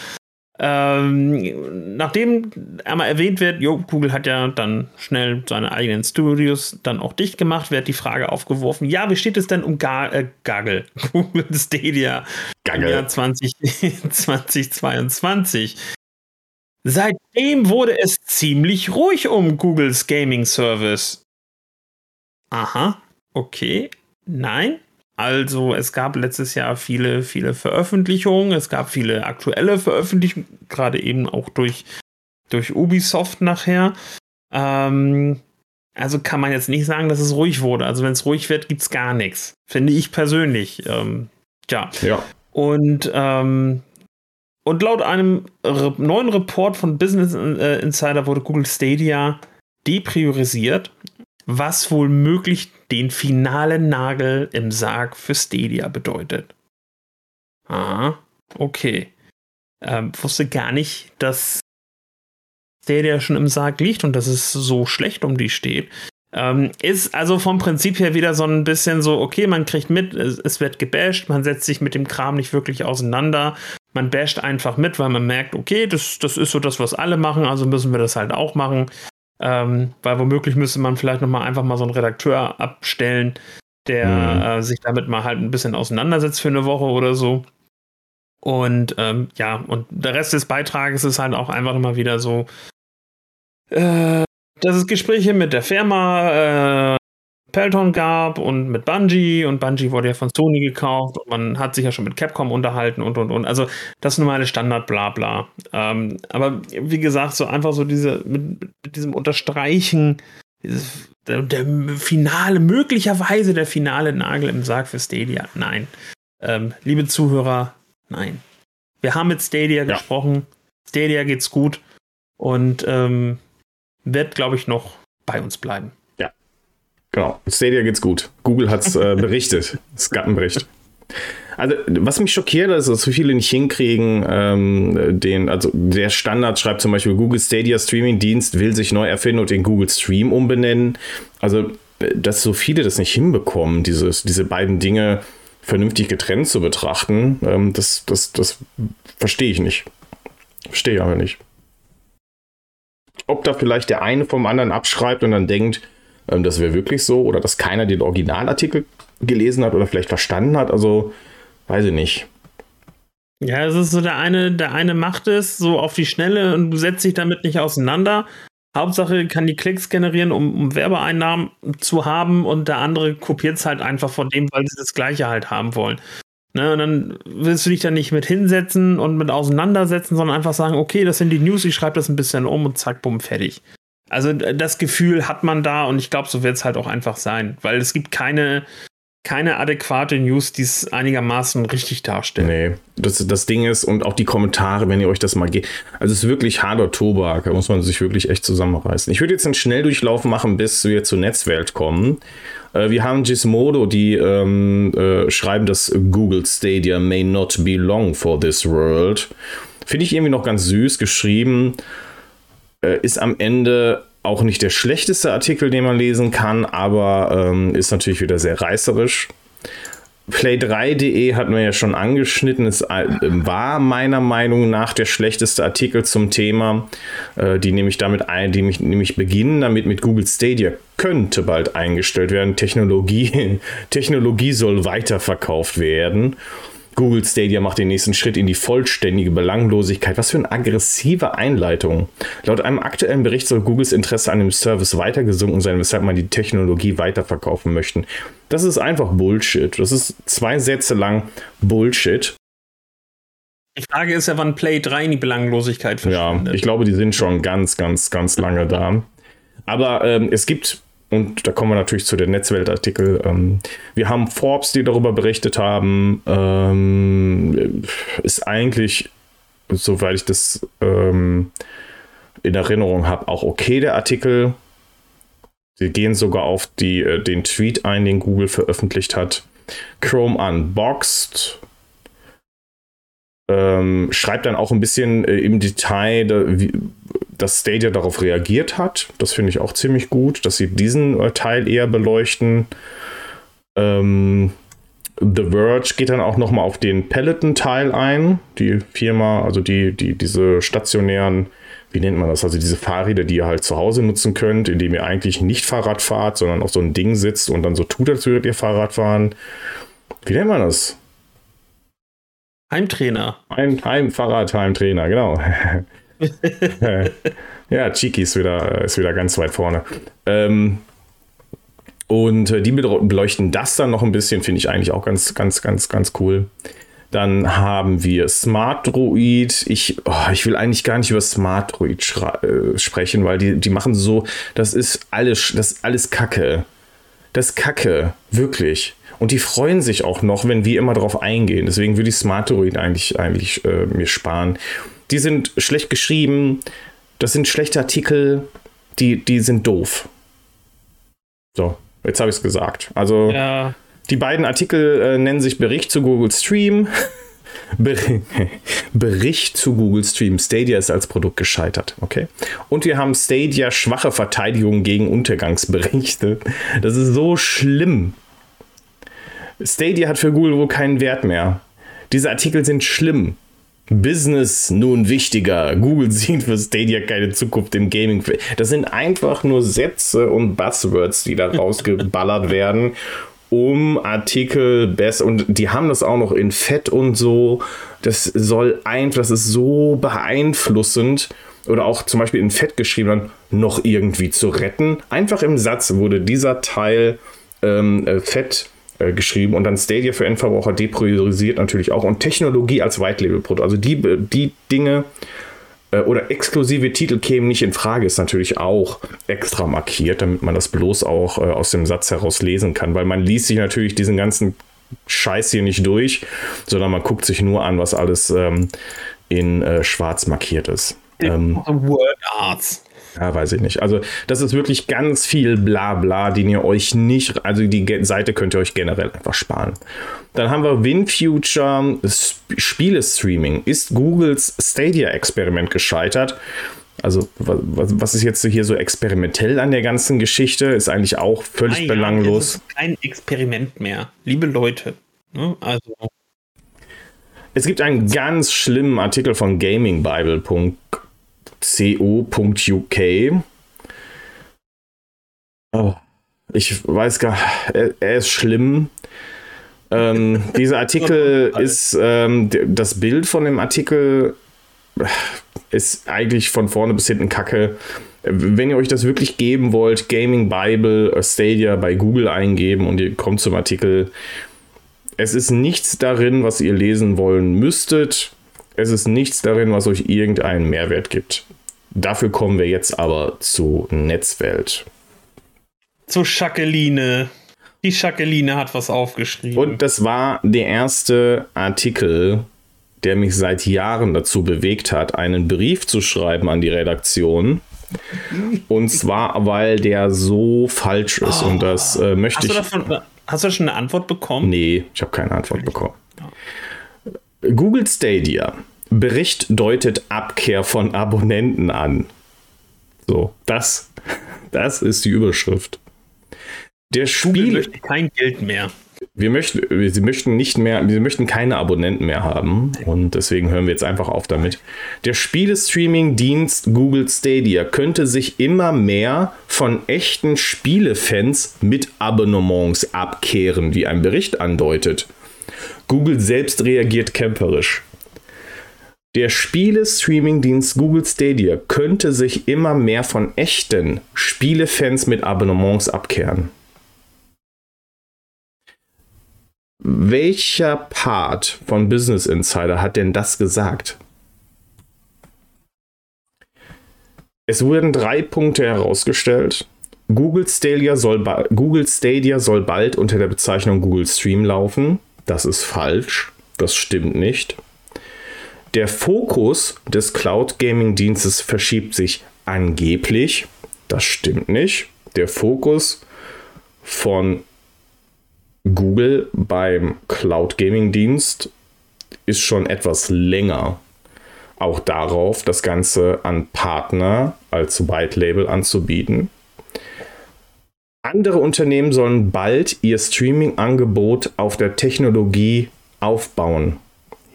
[SPEAKER 2] Ähm, nachdem einmal erwähnt wird, jo, Google hat ja dann schnell seine eigenen Studios dann auch dicht gemacht, wird die Frage aufgeworfen, ja, wie steht es denn um Ga äh, Gaggle, Google Stadia Gaggle. im Jahr 20, 2022? Seitdem wurde es ziemlich ruhig um Googles Gaming Service. Aha, okay, nein. Also es gab letztes Jahr viele, viele Veröffentlichungen, es gab viele aktuelle Veröffentlichungen, gerade eben auch durch, durch Ubisoft nachher. Ähm, also kann man jetzt nicht sagen, dass es ruhig wurde. Also wenn es ruhig wird, gibt es gar nichts. Finde ich persönlich. Ähm, ja.
[SPEAKER 1] ja.
[SPEAKER 2] Und ähm, und laut einem neuen Report von Business äh, Insider wurde Google Stadia depriorisiert, was wohl möglich den finalen Nagel im Sarg für Stadia bedeutet. Ah, okay. Ähm, wusste gar nicht, dass Stadia schon im Sarg liegt und dass es so schlecht um die steht. Ähm, ist also vom Prinzip her wieder so ein bisschen so, okay, man kriegt mit, es, es, wird gebasht, man setzt sich mit dem Kram nicht wirklich auseinander. Man basht einfach mit, weil man merkt, okay, das, das ist so das, was alle machen, also müssen wir das halt auch machen. Ähm, weil womöglich müsste man vielleicht nochmal einfach mal so einen Redakteur abstellen, der mhm. äh, sich damit mal halt ein bisschen auseinandersetzt für eine Woche oder so. Und ähm, ja, und der Rest des Beitrages ist halt auch einfach immer wieder so, äh, dass es Gespräche mit der Firma äh, Pelton gab und mit Bungie und Bungie wurde ja von Sony gekauft und man hat sich ja schon mit Capcom unterhalten und und und. Also das normale Standard Blabla. Ähm, aber wie gesagt, so einfach so diese mit, mit diesem Unterstreichen, dieses, der, der, finale, möglicherweise der finale Nagel im Sarg für Stadia. Nein. Ähm, liebe Zuhörer, nein. Wir haben mit Stadia ja. gesprochen. Stadia geht's gut und ähm, wird, glaube ich, noch bei uns bleiben.
[SPEAKER 1] Genau. Stadia geht's gut. Google hat's äh, berichtet. Es gab einen Bericht. Also, was mich schockiert, ist, dass so viele nicht hinkriegen, ähm, den, also der Standard schreibt zum Beispiel, Google Stadia Streaming Dienst will sich neu erfinden und den Google Stream umbenennen. Also, dass so viele das nicht hinbekommen, dieses, diese beiden Dinge vernünftig getrennt zu betrachten, ähm, das, das, das verstehe ich nicht. Verstehe ich aber nicht ob da vielleicht der eine vom anderen abschreibt und dann denkt, ähm, das wäre wirklich so oder dass keiner den Originalartikel gelesen hat oder vielleicht verstanden hat. Also, weiß ich nicht.
[SPEAKER 2] Ja, es ist so, der eine, der eine macht es so auf die Schnelle und du setzt dich damit nicht auseinander. Hauptsache kann die Klicks generieren, um, um Werbeeinnahmen zu haben und der andere kopiert es halt einfach von dem, weil sie das gleiche halt haben wollen. Ne, und dann willst du dich da nicht mit hinsetzen und mit auseinandersetzen, sondern einfach sagen, okay, das sind die News, ich schreibe das ein bisschen um und zack, bumm, fertig. Also das Gefühl hat man da und ich glaube, so wird es halt auch einfach sein, weil es gibt keine, keine adäquate News, die es einigermaßen richtig darstellt.
[SPEAKER 1] Nee, das, das Ding ist, und auch die Kommentare, wenn ihr euch das mal geht, also es ist wirklich harter Tobak, da muss man sich wirklich echt zusammenreißen. Ich würde jetzt einen Schnelldurchlauf machen, bis wir zur Netzwelt kommen. Äh, wir haben Gizmodo, die ähm, äh, schreiben, dass Google Stadia may not belong for this world. Finde ich irgendwie noch ganz süß geschrieben. Äh, ist am Ende auch nicht der schlechteste Artikel, den man lesen kann, aber ähm, ist natürlich wieder sehr reißerisch. Play3.de hatten wir ja schon angeschnitten. Es äh, war meiner Meinung nach der schlechteste Artikel zum Thema, äh, die nämlich damit ein, die mich, nämlich beginnen damit mit Google Stadia könnte bald eingestellt werden. Technologie, Technologie soll weiterverkauft werden. Google Stadia macht den nächsten Schritt in die vollständige Belanglosigkeit. Was für eine aggressive Einleitung. Laut einem aktuellen Bericht soll Googles Interesse an dem Service weiter gesunken sein, weshalb man die Technologie weiterverkaufen möchte. Das ist einfach Bullshit. Das ist zwei Sätze lang Bullshit.
[SPEAKER 2] Die Frage ist ja, wann Play 3 in die Belanglosigkeit
[SPEAKER 1] verschwindet. Ja, ich glaube, die sind schon ganz, ganz, ganz lange da. Aber ähm, es gibt und da kommen wir natürlich zu den Netzweltartikel. Ähm, wir haben Forbes, die darüber berichtet haben. Ähm, ist eigentlich, soweit ich das ähm, in Erinnerung habe, auch okay der Artikel. Sie gehen sogar auf die, äh, den Tweet ein, den Google veröffentlicht hat. Chrome Unboxed. Ähm, schreibt dann auch ein bisschen äh, im Detail, da, wie, dass Stadia darauf reagiert hat. Das finde ich auch ziemlich gut, dass sie diesen äh, Teil eher beleuchten. Ähm, The Verge geht dann auch nochmal auf den Peloton-Teil ein. Die Firma, also die, die, diese stationären, wie nennt man das? Also diese Fahrräder, die ihr halt zu Hause nutzen könnt, indem ihr eigentlich nicht Fahrrad fahrt, sondern auf so ein Ding sitzt und dann so tut, als würdet ihr Fahrrad fahren. Wie nennt man das?
[SPEAKER 2] Heimtrainer.
[SPEAKER 1] Heim, Heimfahrrad, Heimtrainer, genau. ja, Chiki ist wieder, ist wieder ganz weit vorne. Ähm, und äh, die beleuchten das dann noch ein bisschen, finde ich eigentlich auch ganz, ganz, ganz, ganz cool. Dann haben wir Smart Droid. Ich, oh, ich will eigentlich gar nicht über Smart Droid äh, sprechen, weil die, die machen so, das ist alles, das ist alles Kacke. Das ist Kacke, wirklich. Und die freuen sich auch noch, wenn wir immer darauf eingehen. Deswegen würde ich Smart Droid eigentlich, eigentlich äh, mir sparen die sind schlecht geschrieben, das sind schlechte Artikel, die, die sind doof. So, jetzt habe ich es gesagt. Also ja. die beiden Artikel äh, nennen sich Bericht zu Google Stream. Bericht zu Google Stream. Stadia ist als Produkt gescheitert. Okay. Und wir haben Stadia schwache Verteidigung gegen Untergangsberichte. Das ist so schlimm. Stadia hat für Google wohl keinen Wert mehr. Diese Artikel sind schlimm. Business nun wichtiger. Google sieht für Stadia keine Zukunft im Gaming. Das sind einfach nur Sätze und Buzzwords, die da rausgeballert werden, um Artikel besser. Und die haben das auch noch in Fett und so. Das soll einfach, das ist so beeinflussend. Oder auch zum Beispiel in Fett geschrieben, noch irgendwie zu retten. Einfach im Satz wurde dieser Teil ähm, äh, Fett äh, geschrieben und dann Stadia für Endverbraucher depriorisiert natürlich auch und Technologie als White-Label-Produkt. Also die, die Dinge äh, oder exklusive Titel kämen nicht in Frage, ist natürlich auch extra markiert, damit man das bloß auch äh, aus dem Satz heraus lesen kann, weil man liest sich natürlich diesen ganzen Scheiß hier nicht durch, sondern man guckt sich nur an, was alles ähm, in äh, schwarz markiert ist. Ähm, Word Arts. Ja, weiß ich nicht. Also, das ist wirklich ganz viel Blabla, den ihr euch nicht, also die Seite könnt ihr euch generell einfach sparen. Dann haben wir WinFuture Spiele-Streaming. Ist Googles Stadia-Experiment gescheitert? Also, was ist jetzt hier so experimentell an der ganzen Geschichte? Ist eigentlich auch völlig Nein, belanglos. Es ist
[SPEAKER 2] kein Experiment mehr. Liebe Leute. Ne? Also.
[SPEAKER 1] Es gibt einen ganz schlimmen Artikel von gamingbible.com co.uk. Oh, ich weiß gar, er, er ist schlimm. Ähm, dieser Artikel ist, ähm, das Bild von dem Artikel ist eigentlich von vorne bis hinten kacke. Wenn ihr euch das wirklich geben wollt, Gaming Bible äh, Stadia bei Google eingeben und ihr kommt zum Artikel. Es ist nichts darin, was ihr lesen wollen müsstet. Es ist nichts darin, was euch irgendeinen Mehrwert gibt. Dafür kommen wir jetzt aber zu Netzwelt.
[SPEAKER 2] Zu Schakeline. Die Schakeline hat was aufgeschrieben.
[SPEAKER 1] Und das war der erste Artikel, der mich seit Jahren dazu bewegt hat, einen Brief zu schreiben an die Redaktion. Und zwar, weil der so falsch ist. Oh. Und das äh, möchte hast ich.
[SPEAKER 2] davon, hast du schon eine Antwort bekommen?
[SPEAKER 1] Nee, ich habe keine Antwort bekommen. Google Stadia Bericht deutet Abkehr von Abonnenten an. So, das, das ist die Überschrift.
[SPEAKER 2] Der Spiel möchte kein Geld mehr.
[SPEAKER 1] Wir möchten, sie möchten nicht mehr, sie möchten keine Abonnenten mehr haben und deswegen hören wir jetzt einfach auf damit. Der Spielestreaming-Dienst Google Stadia könnte sich immer mehr von echten Spielefans mit Abonnements abkehren, wie ein Bericht andeutet. Google selbst reagiert kämpferisch. Der Spiele-Streaming-Dienst Google Stadia könnte sich immer mehr von echten Spielefans mit Abonnements abkehren. Welcher Part von Business Insider hat denn das gesagt? Es wurden drei Punkte herausgestellt. Google Stadia, soll Google Stadia soll bald unter der Bezeichnung Google Stream laufen. Das ist falsch. Das stimmt nicht. Der Fokus des Cloud Gaming Dienstes verschiebt sich angeblich. Das stimmt nicht. Der Fokus von Google beim Cloud Gaming Dienst ist schon etwas länger auch darauf, das Ganze an Partner als White Label anzubieten. Andere Unternehmen sollen bald ihr Streaming-Angebot auf der Technologie aufbauen.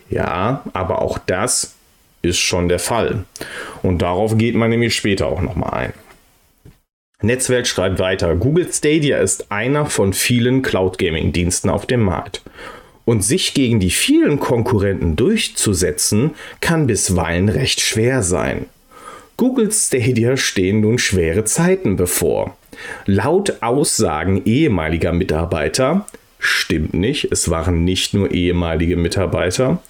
[SPEAKER 1] Ja, aber auch das ist schon der Fall. Und darauf geht man nämlich später auch nochmal ein. Netzwelt schreibt weiter, Google Stadia ist einer von vielen Cloud Gaming Diensten auf dem Markt und sich gegen die vielen Konkurrenten durchzusetzen, kann bisweilen recht schwer sein. Google Stadia stehen nun schwere Zeiten bevor. Laut Aussagen ehemaliger Mitarbeiter, stimmt nicht, es waren nicht nur ehemalige Mitarbeiter,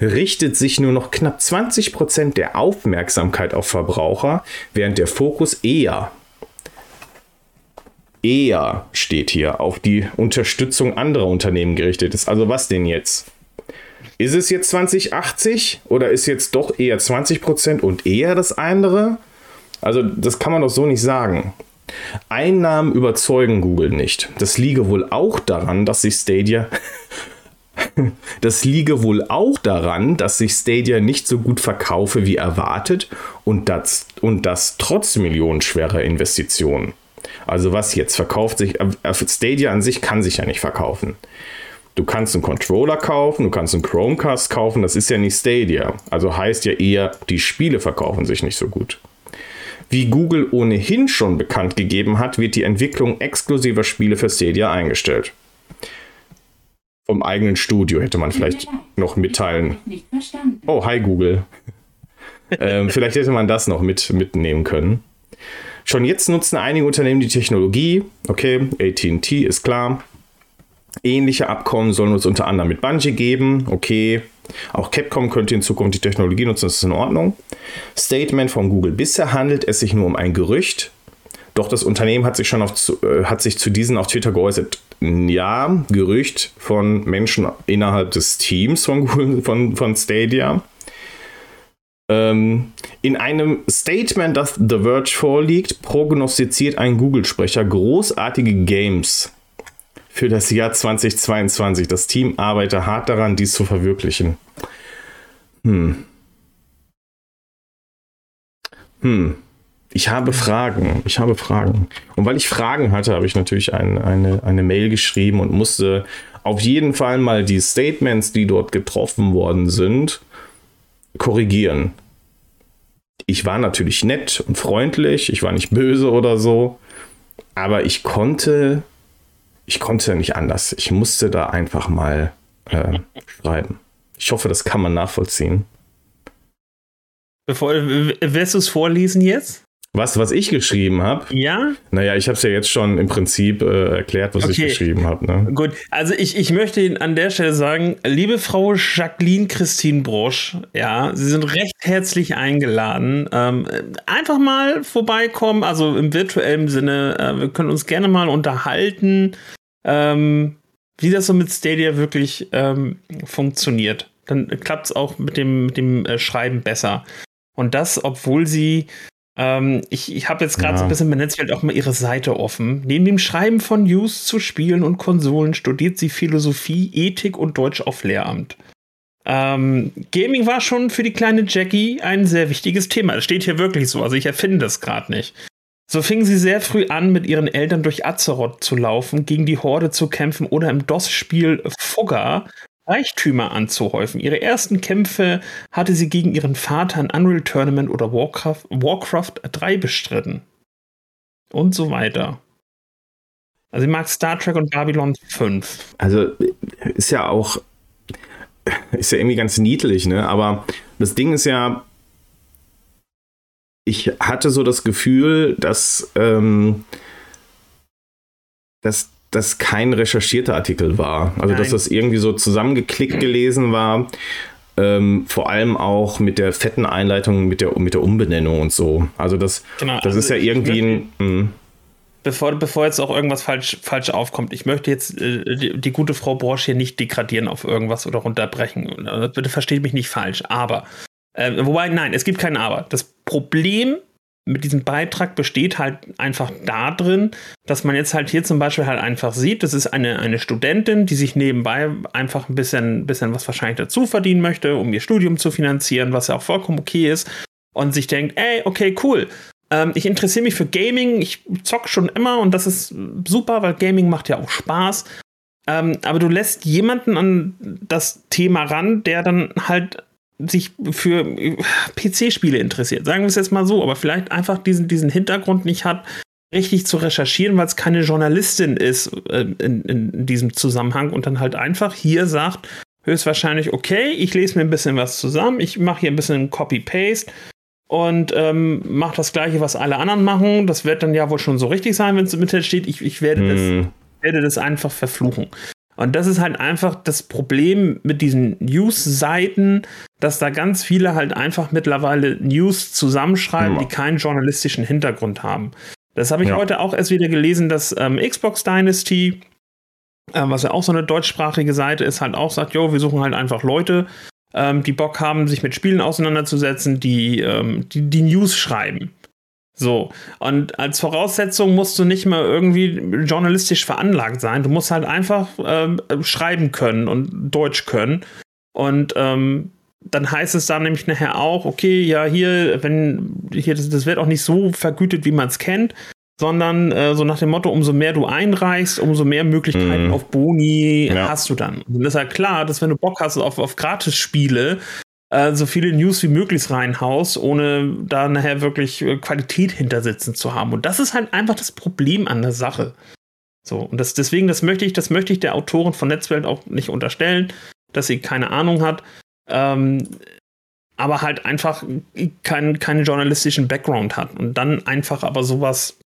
[SPEAKER 1] richtet sich nur noch knapp 20% der Aufmerksamkeit auf Verbraucher, während der Fokus eher eher steht hier auf die Unterstützung anderer Unternehmen gerichtet ist. Also was denn jetzt? Ist es jetzt 2080 oder ist jetzt doch eher 20% und eher das andere? Also das kann man doch so nicht sagen. Einnahmen überzeugen Google nicht. Das liege wohl auch daran, dass sich Stadia das liege wohl auch daran, dass sich Stadia nicht so gut verkaufe wie erwartet und das, und das trotz millionenschwerer Investitionen. Also was jetzt verkauft sich, äh, Stadia an sich kann sich ja nicht verkaufen. Du kannst einen Controller kaufen, du kannst einen Chromecast kaufen, das ist ja nicht Stadia. Also heißt ja eher, die Spiele verkaufen sich nicht so gut. Wie Google ohnehin schon bekannt gegeben hat, wird die Entwicklung exklusiver Spiele für Stadia eingestellt. Vom eigenen Studio hätte man vielleicht noch mitteilen. Oh, hi Google. ähm, vielleicht hätte man das noch mit, mitnehmen können. Schon jetzt nutzen einige Unternehmen die Technologie. Okay, ATT ist klar. Ähnliche Abkommen sollen uns unter anderem mit Bungie geben. Okay, auch Capcom könnte in Zukunft die Technologie nutzen, das ist in Ordnung. Statement von Google. Bisher handelt es sich nur um ein Gerücht. Doch das Unternehmen hat sich schon auf, äh, hat sich zu diesen auf Twitter geäußert. Ja, Gerücht von Menschen innerhalb des Teams von, von, von Stadia. Ähm, in einem Statement, das The Verge vorliegt, prognostiziert ein Google-Sprecher großartige Games für das Jahr 2022. Das Team arbeitet hart daran, dies zu verwirklichen. Hm. Hm. Ich habe Fragen. Ich habe Fragen. Und weil ich Fragen hatte, habe ich natürlich ein, eine, eine Mail geschrieben und musste auf jeden Fall mal die Statements, die dort getroffen worden sind, korrigieren. Ich war natürlich nett und freundlich, ich war nicht böse oder so, aber ich konnte, ich konnte nicht anders. Ich musste da einfach mal äh, schreiben. Ich hoffe, das kann man nachvollziehen.
[SPEAKER 2] Bevor, wirst du es vorlesen jetzt?
[SPEAKER 1] Was, was ich geschrieben habe?
[SPEAKER 2] Ja.
[SPEAKER 1] Naja, ich habe es ja jetzt schon im Prinzip äh, erklärt, was okay. ich geschrieben habe. Ne?
[SPEAKER 2] Gut, also ich, ich möchte Ihnen an der Stelle sagen, liebe Frau Jacqueline Christine Brosch, ja, Sie sind recht herzlich eingeladen. Ähm, einfach mal vorbeikommen, also im virtuellen Sinne. Äh, wir können uns gerne mal unterhalten, ähm, wie das so mit Stadia wirklich ähm, funktioniert. Dann klappt es auch mit dem, mit dem äh, Schreiben besser. Und das, obwohl sie ähm, ich ich habe jetzt gerade ja. so ein bisschen bei Netzwelt auch mal ihre Seite offen. Neben dem Schreiben von News zu Spielen und Konsolen studiert sie Philosophie, Ethik und Deutsch auf Lehramt. Ähm, Gaming war schon für die kleine Jackie ein sehr wichtiges Thema. Es steht hier wirklich so, also ich erfinde das gerade nicht. So fing sie sehr früh an, mit ihren Eltern durch Azeroth zu laufen, gegen die Horde zu kämpfen oder im DOS-Spiel Fugger Reichtümer anzuhäufen. Ihre ersten Kämpfe hatte sie gegen ihren Vater in Unreal Tournament oder Warcraft, Warcraft 3 bestritten. Und so weiter. Also sie mag Star Trek und Babylon 5.
[SPEAKER 1] Also ist ja auch, ist ja irgendwie ganz niedlich, ne? Aber das Ding ist ja, ich hatte so das Gefühl, dass, ähm, dass das kein recherchierter Artikel war. Also, Nein. dass das irgendwie so zusammengeklickt gelesen war. Ähm, vor allem auch mit der fetten Einleitung, mit der, mit der Umbenennung und so. Also, das, genau, das also ist ja irgendwie ein. Hm.
[SPEAKER 2] Bevor, bevor jetzt auch irgendwas falsch, falsch aufkommt, ich möchte jetzt äh, die, die, gute Frau Borsch hier nicht degradieren auf irgendwas oder runterbrechen. Also, bitte versteht mich nicht falsch. Aber, äh, wobei, nein, es gibt kein Aber. Das Problem mit diesem Beitrag besteht halt einfach darin, dass man jetzt halt hier zum Beispiel halt einfach sieht, das ist eine, eine Studentin, die sich nebenbei einfach ein bisschen, bisschen was wahrscheinlich dazu verdienen möchte, um ihr Studium zu finanzieren, was ja auch vollkommen okay ist. Und sich denkt, ey, okay, cool. Ähm, ich interessiere mich für Gaming, ich zock schon immer und das ist super, weil Gaming macht ja auch Spaß. Ähm, aber du lässt jemanden an das Thema ran, der dann halt sich für PC-Spiele interessiert. Sagen wir es jetzt mal so, aber vielleicht einfach diesen, diesen Hintergrund nicht hat, richtig zu recherchieren, weil es keine Journalistin ist äh, in, in, diesem Zusammenhang und dann halt einfach hier sagt, höchstwahrscheinlich, okay, ich lese mir ein bisschen was zusammen, ich mache hier ein bisschen Copy-Paste und ähm, mache das gleiche, was alle anderen machen. Das wird dann ja wohl schon so richtig sein, wenn es im Internet steht. Ich, ich werde, hm. das, werde das einfach verfluchen. Und das ist halt einfach das Problem mit diesen News-Seiten, dass da ganz viele halt einfach mittlerweile News zusammenschreiben, ja. die keinen journalistischen Hintergrund haben. Das habe ich ja. heute auch erst wieder gelesen, dass ähm, Xbox Dynasty, äh, was ja auch so eine deutschsprachige Seite ist, halt auch sagt, jo, wir suchen halt einfach Leute, ähm, die Bock haben, sich mit Spielen auseinanderzusetzen, die, ähm, die, die News schreiben. So, und als Voraussetzung musst du nicht mal irgendwie journalistisch veranlagt sein. Du musst halt einfach ähm, schreiben können und Deutsch können. Und ähm, dann heißt es dann nämlich nachher auch, okay, ja, hier, wenn, hier, das, das wird auch nicht so vergütet, wie man es kennt, sondern äh, so nach dem Motto, umso mehr du einreichst, umso mehr Möglichkeiten mm. auf Boni ja. hast du dann. Und das ist halt klar, dass wenn du Bock hast auf, auf Gratis-Spiele, äh, so viele News wie möglich reinhaust, ohne da nachher wirklich äh, Qualität hintersitzen zu haben. Und das ist halt einfach das Problem an der Sache. So, und das, deswegen, das möchte ich, das möchte ich der Autorin von Netzwelt auch nicht unterstellen, dass sie keine Ahnung hat. Ähm, aber halt einfach keinen keinen journalistischen Background hat und dann einfach aber sowas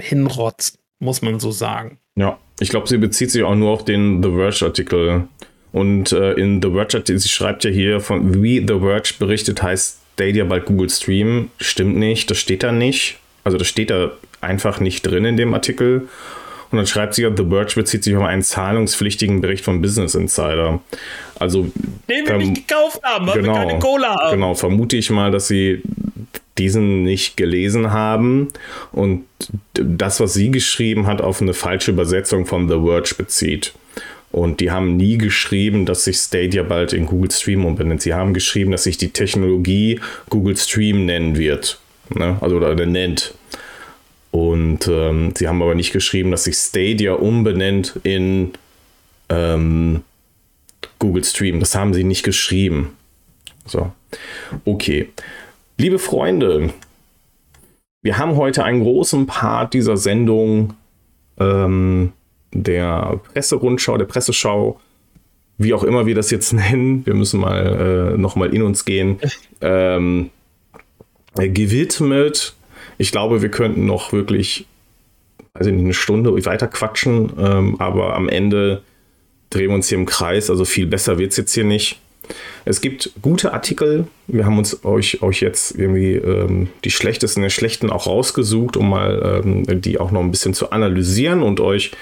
[SPEAKER 2] hinrotzt, muss man so sagen.
[SPEAKER 1] Ja, ich glaube, sie bezieht sich auch nur auf den The Verge-Artikel und äh, in The Verge, sie schreibt ja hier von, wie The Verge berichtet, heißt Stadia bald Google Stream. Stimmt nicht, das steht da nicht. Also das steht da einfach nicht drin in dem Artikel. Und dann schreibt sie ja, The Verge bezieht sich auf einen zahlungspflichtigen Bericht von Business Insider. Also.
[SPEAKER 2] Den wir nicht gekauft haben, weil genau, wir keine Cola haben.
[SPEAKER 1] Genau, vermute ich mal, dass sie diesen nicht gelesen haben und das, was sie geschrieben hat, auf eine falsche Übersetzung von The Verge bezieht. Und die haben nie geschrieben, dass sich Stadia bald in Google Stream umbenennt. Sie haben geschrieben, dass sich die Technologie Google Stream nennen wird. Ne? Also oder nennt. Und ähm, sie haben aber nicht geschrieben, dass sich Stadia umbenennt in ähm, Google Stream. Das haben sie nicht geschrieben. So. Okay. Liebe Freunde, wir haben heute einen großen Part dieser Sendung ähm, der Presserundschau, der Presseschau, wie auch immer wir das jetzt nennen, wir müssen mal äh, nochmal in uns gehen, ähm, gewidmet. Ich glaube, wir könnten noch wirklich, also eine Stunde weiter quatschen, ähm, aber am Ende drehen wir uns hier im Kreis, also viel besser wird es jetzt hier nicht. Es gibt gute Artikel. Wir haben uns euch, euch jetzt irgendwie ähm, die schlechtesten der schlechten auch rausgesucht, um mal ähm, die auch noch ein bisschen zu analysieren und euch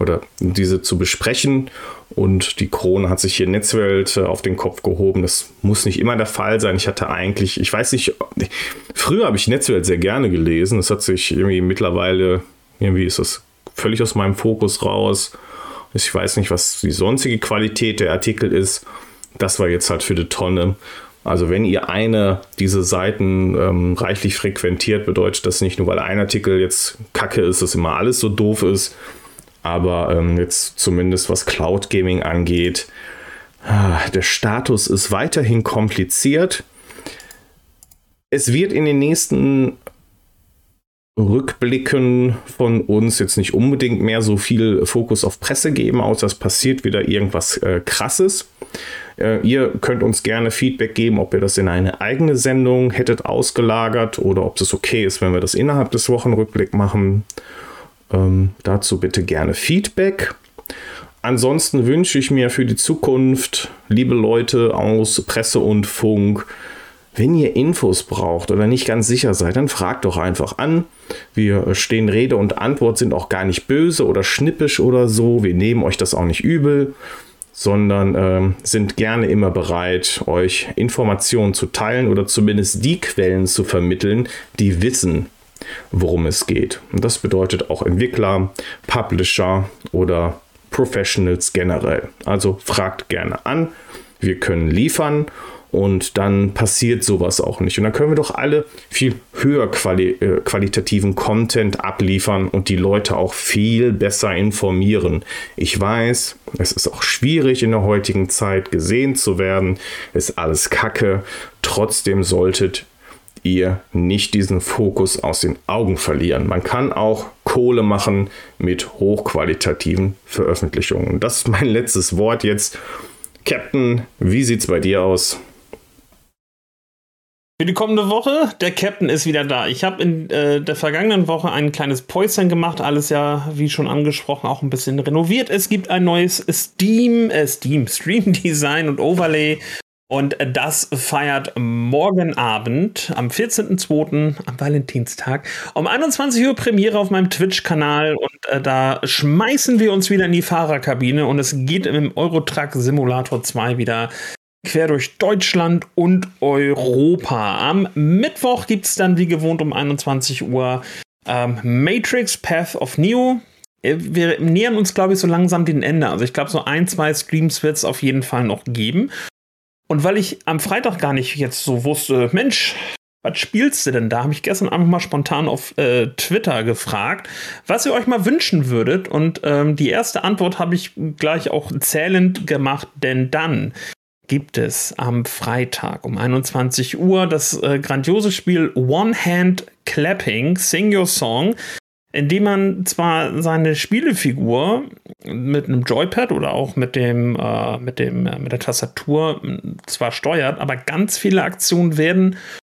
[SPEAKER 1] oder diese zu besprechen. Und die Krone hat sich hier Netzwelt äh, auf den Kopf gehoben. Das muss nicht immer der Fall sein. Ich hatte eigentlich, ich weiß nicht, früher habe ich Netzwelt sehr gerne gelesen. Das hat sich irgendwie mittlerweile, irgendwie ist das völlig aus meinem Fokus raus. Ich weiß nicht, was die sonstige Qualität der Artikel ist. Das war jetzt halt für die Tonne. Also wenn ihr eine dieser Seiten ähm, reichlich frequentiert, bedeutet das nicht nur, weil ein Artikel jetzt kacke ist, dass immer alles so doof ist, aber ähm, jetzt zumindest was Cloud Gaming angeht, ah, der Status ist weiterhin kompliziert. Es wird in den nächsten Rückblicken von uns jetzt nicht unbedingt mehr so viel Fokus auf Presse geben, außer es passiert wieder irgendwas äh, Krasses. Äh, ihr könnt uns gerne Feedback geben, ob ihr das in eine eigene Sendung hättet ausgelagert oder ob es okay ist, wenn wir das innerhalb des Wochenrückblick machen. Ähm, dazu bitte gerne Feedback. Ansonsten wünsche ich mir für die Zukunft, liebe Leute aus Presse und Funk, wenn ihr Infos braucht oder nicht ganz sicher seid, dann fragt doch einfach an. Wir stehen Rede und Antwort, sind auch gar nicht böse oder schnippisch oder so. Wir nehmen euch das auch nicht übel, sondern äh, sind gerne immer bereit, euch Informationen zu teilen oder zumindest die Quellen zu vermitteln, die wissen, worum es geht. Und das bedeutet auch Entwickler, Publisher oder Professionals generell. Also fragt gerne an. Wir können liefern und dann passiert sowas auch nicht. Und dann können wir doch alle viel höher quali äh, qualitativen Content abliefern und die Leute auch viel besser informieren. Ich weiß, es ist auch schwierig in der heutigen Zeit gesehen zu werden, ist alles Kacke. Trotzdem solltet ihr nicht diesen Fokus aus den Augen verlieren. Man kann auch Kohle machen mit hochqualitativen Veröffentlichungen. Das ist mein letztes Wort jetzt. Captain, wie sieht's bei dir aus?
[SPEAKER 2] Für die kommende Woche, der Captain ist wieder da. Ich habe in äh, der vergangenen Woche ein kleines Päuschen gemacht, alles ja, wie schon angesprochen, auch ein bisschen renoviert. Es gibt ein neues Steam, äh, Steam, Stream Design und Overlay. Und das feiert morgen Abend am 14.02. am Valentinstag um 21 Uhr Premiere auf meinem Twitch-Kanal. Und äh, da schmeißen wir uns wieder in die Fahrerkabine und es geht im Eurotruck Simulator 2 wieder quer durch Deutschland und Europa. Am Mittwoch gibt es dann wie gewohnt um 21 Uhr ähm, Matrix Path of Neo. Äh, wir nähern uns, glaube ich, so langsam dem Ende. Also ich glaube, so ein, zwei Streams wird es auf jeden Fall noch geben. Und weil ich am Freitag gar nicht jetzt so wusste, Mensch, was spielst du denn da? Habe ich gestern einfach mal spontan auf äh, Twitter gefragt, was ihr euch mal wünschen würdet. Und ähm, die erste Antwort habe ich gleich auch zählend gemacht, denn dann gibt es am Freitag um 21 Uhr das äh, grandiose Spiel One Hand Clapping, Sing Your Song, in dem man zwar seine Spielefigur mit einem Joypad oder auch mit dem, äh, mit dem, äh, mit der Tastatur zwar steuert, aber ganz viele Aktionen werden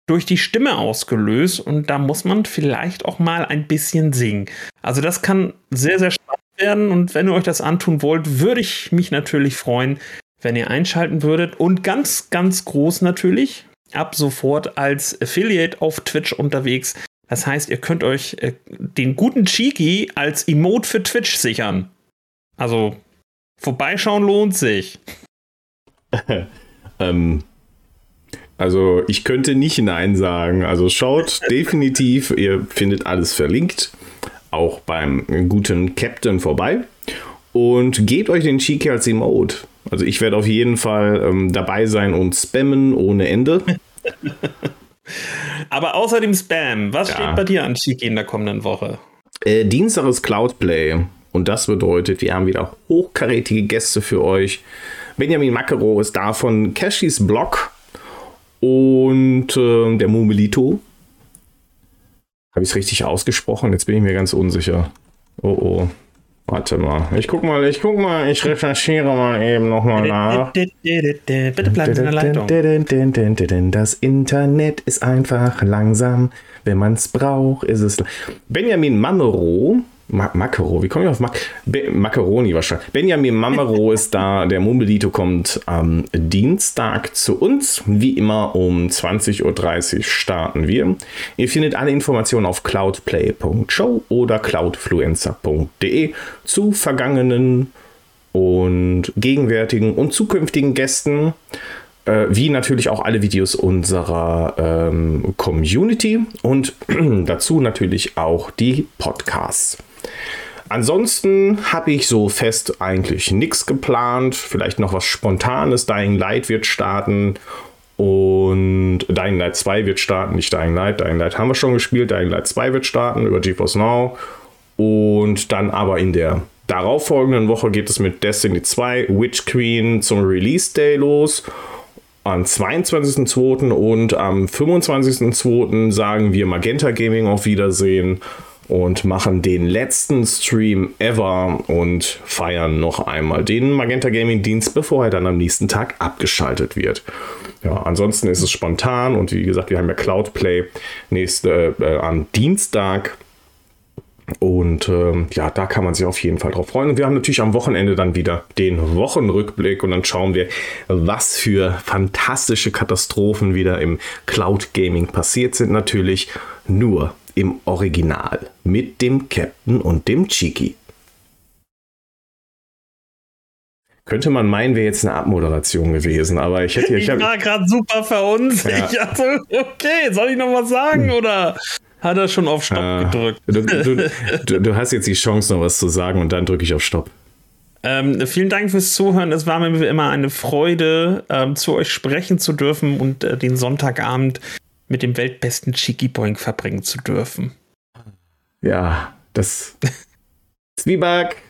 [SPEAKER 2] durch die Stimme ausgelöst und da muss man vielleicht auch mal ein bisschen singen. Also das kann sehr, sehr spannend werden und wenn ihr euch das antun wollt, würde ich mich natürlich freuen, wenn ihr einschalten würdet. Und ganz, ganz groß natürlich, ab sofort als Affiliate auf Twitch unterwegs. Das heißt, ihr könnt euch äh, den guten Cheeky als Emote für Twitch sichern. Also, vorbeischauen lohnt sich.
[SPEAKER 1] ähm, also, ich könnte nicht Nein sagen. Also, schaut definitiv, ihr findet alles verlinkt. Auch beim guten Captain vorbei. Und gebt euch den Cheeky als Emote. Also ich werde auf jeden Fall ähm, dabei sein und spammen ohne Ende.
[SPEAKER 2] Aber außer dem Spam, was ja. steht bei dir an Chiki in der kommenden Woche?
[SPEAKER 1] Äh, Dienstag ist Cloudplay. Und das bedeutet, wir haben wieder hochkarätige Gäste für euch. Benjamin Makero ist da von Cashys Blog und äh, der Momelito. Habe ich es richtig ausgesprochen? Jetzt bin ich mir ganz unsicher. Oh oh. Warte mal. Ich guck mal, ich guck mal, ich recherchiere mal eben nochmal nach. Bitte bleiben Sie in der Leitung. Das Internet ist einfach langsam. Wenn man es braucht, ist es. Benjamin Mamero Ma wie komme ich auf Mak Be Macaroni wahrscheinlich? Benjamin Mamero ist da, der Mumbeldito kommt am Dienstag zu uns. Wie immer um 20.30 Uhr starten wir. Ihr findet alle Informationen auf cloudplay.show oder cloudfluencer.de zu vergangenen und gegenwärtigen und zukünftigen Gästen äh, wie natürlich auch alle Videos unserer ähm, Community und dazu natürlich auch die Podcasts. Ansonsten habe ich so fest eigentlich nichts geplant. Vielleicht noch was Spontanes. Dying Light wird starten. Und Dying Light 2 wird starten. Nicht Dying Light. Dying Light haben wir schon gespielt. Dying Light 2 wird starten über GeForce Now. Und dann aber in der darauffolgenden Woche geht es mit Destiny 2 Witch Queen zum Release Day los. am 22.02. und am 25.02. sagen wir Magenta Gaming auf Wiedersehen und machen den letzten Stream ever und feiern noch einmal den Magenta Gaming Dienst, bevor er dann am nächsten Tag abgeschaltet wird. Ja, ansonsten ist es spontan und wie gesagt, wir haben ja Cloudplay nächste äh, am Dienstag. Und ähm, ja, da kann man sich auf jeden Fall drauf freuen. Und wir haben natürlich am Wochenende dann wieder den Wochenrückblick und dann schauen wir, was für fantastische Katastrophen wieder im Cloud Gaming passiert sind. Natürlich nur im Original mit dem Captain und dem Chiki. Könnte man meinen, wäre jetzt eine Abmoderation gewesen, aber ich hätte.
[SPEAKER 2] Ich, ich war gerade super verunsichert. Ja. Also, okay, soll ich noch was sagen oder hat er schon auf Stopp äh, gedrückt?
[SPEAKER 1] Du, du, du, du, hast jetzt die Chance, noch was zu sagen und dann drücke ich auf Stopp.
[SPEAKER 2] Ähm, vielen Dank fürs Zuhören. Es war mir wie immer eine Freude, ähm, zu euch sprechen zu dürfen und äh, den Sonntagabend mit dem weltbesten Cheeky Boing verbringen zu dürfen.
[SPEAKER 1] Ja, das Zwieback.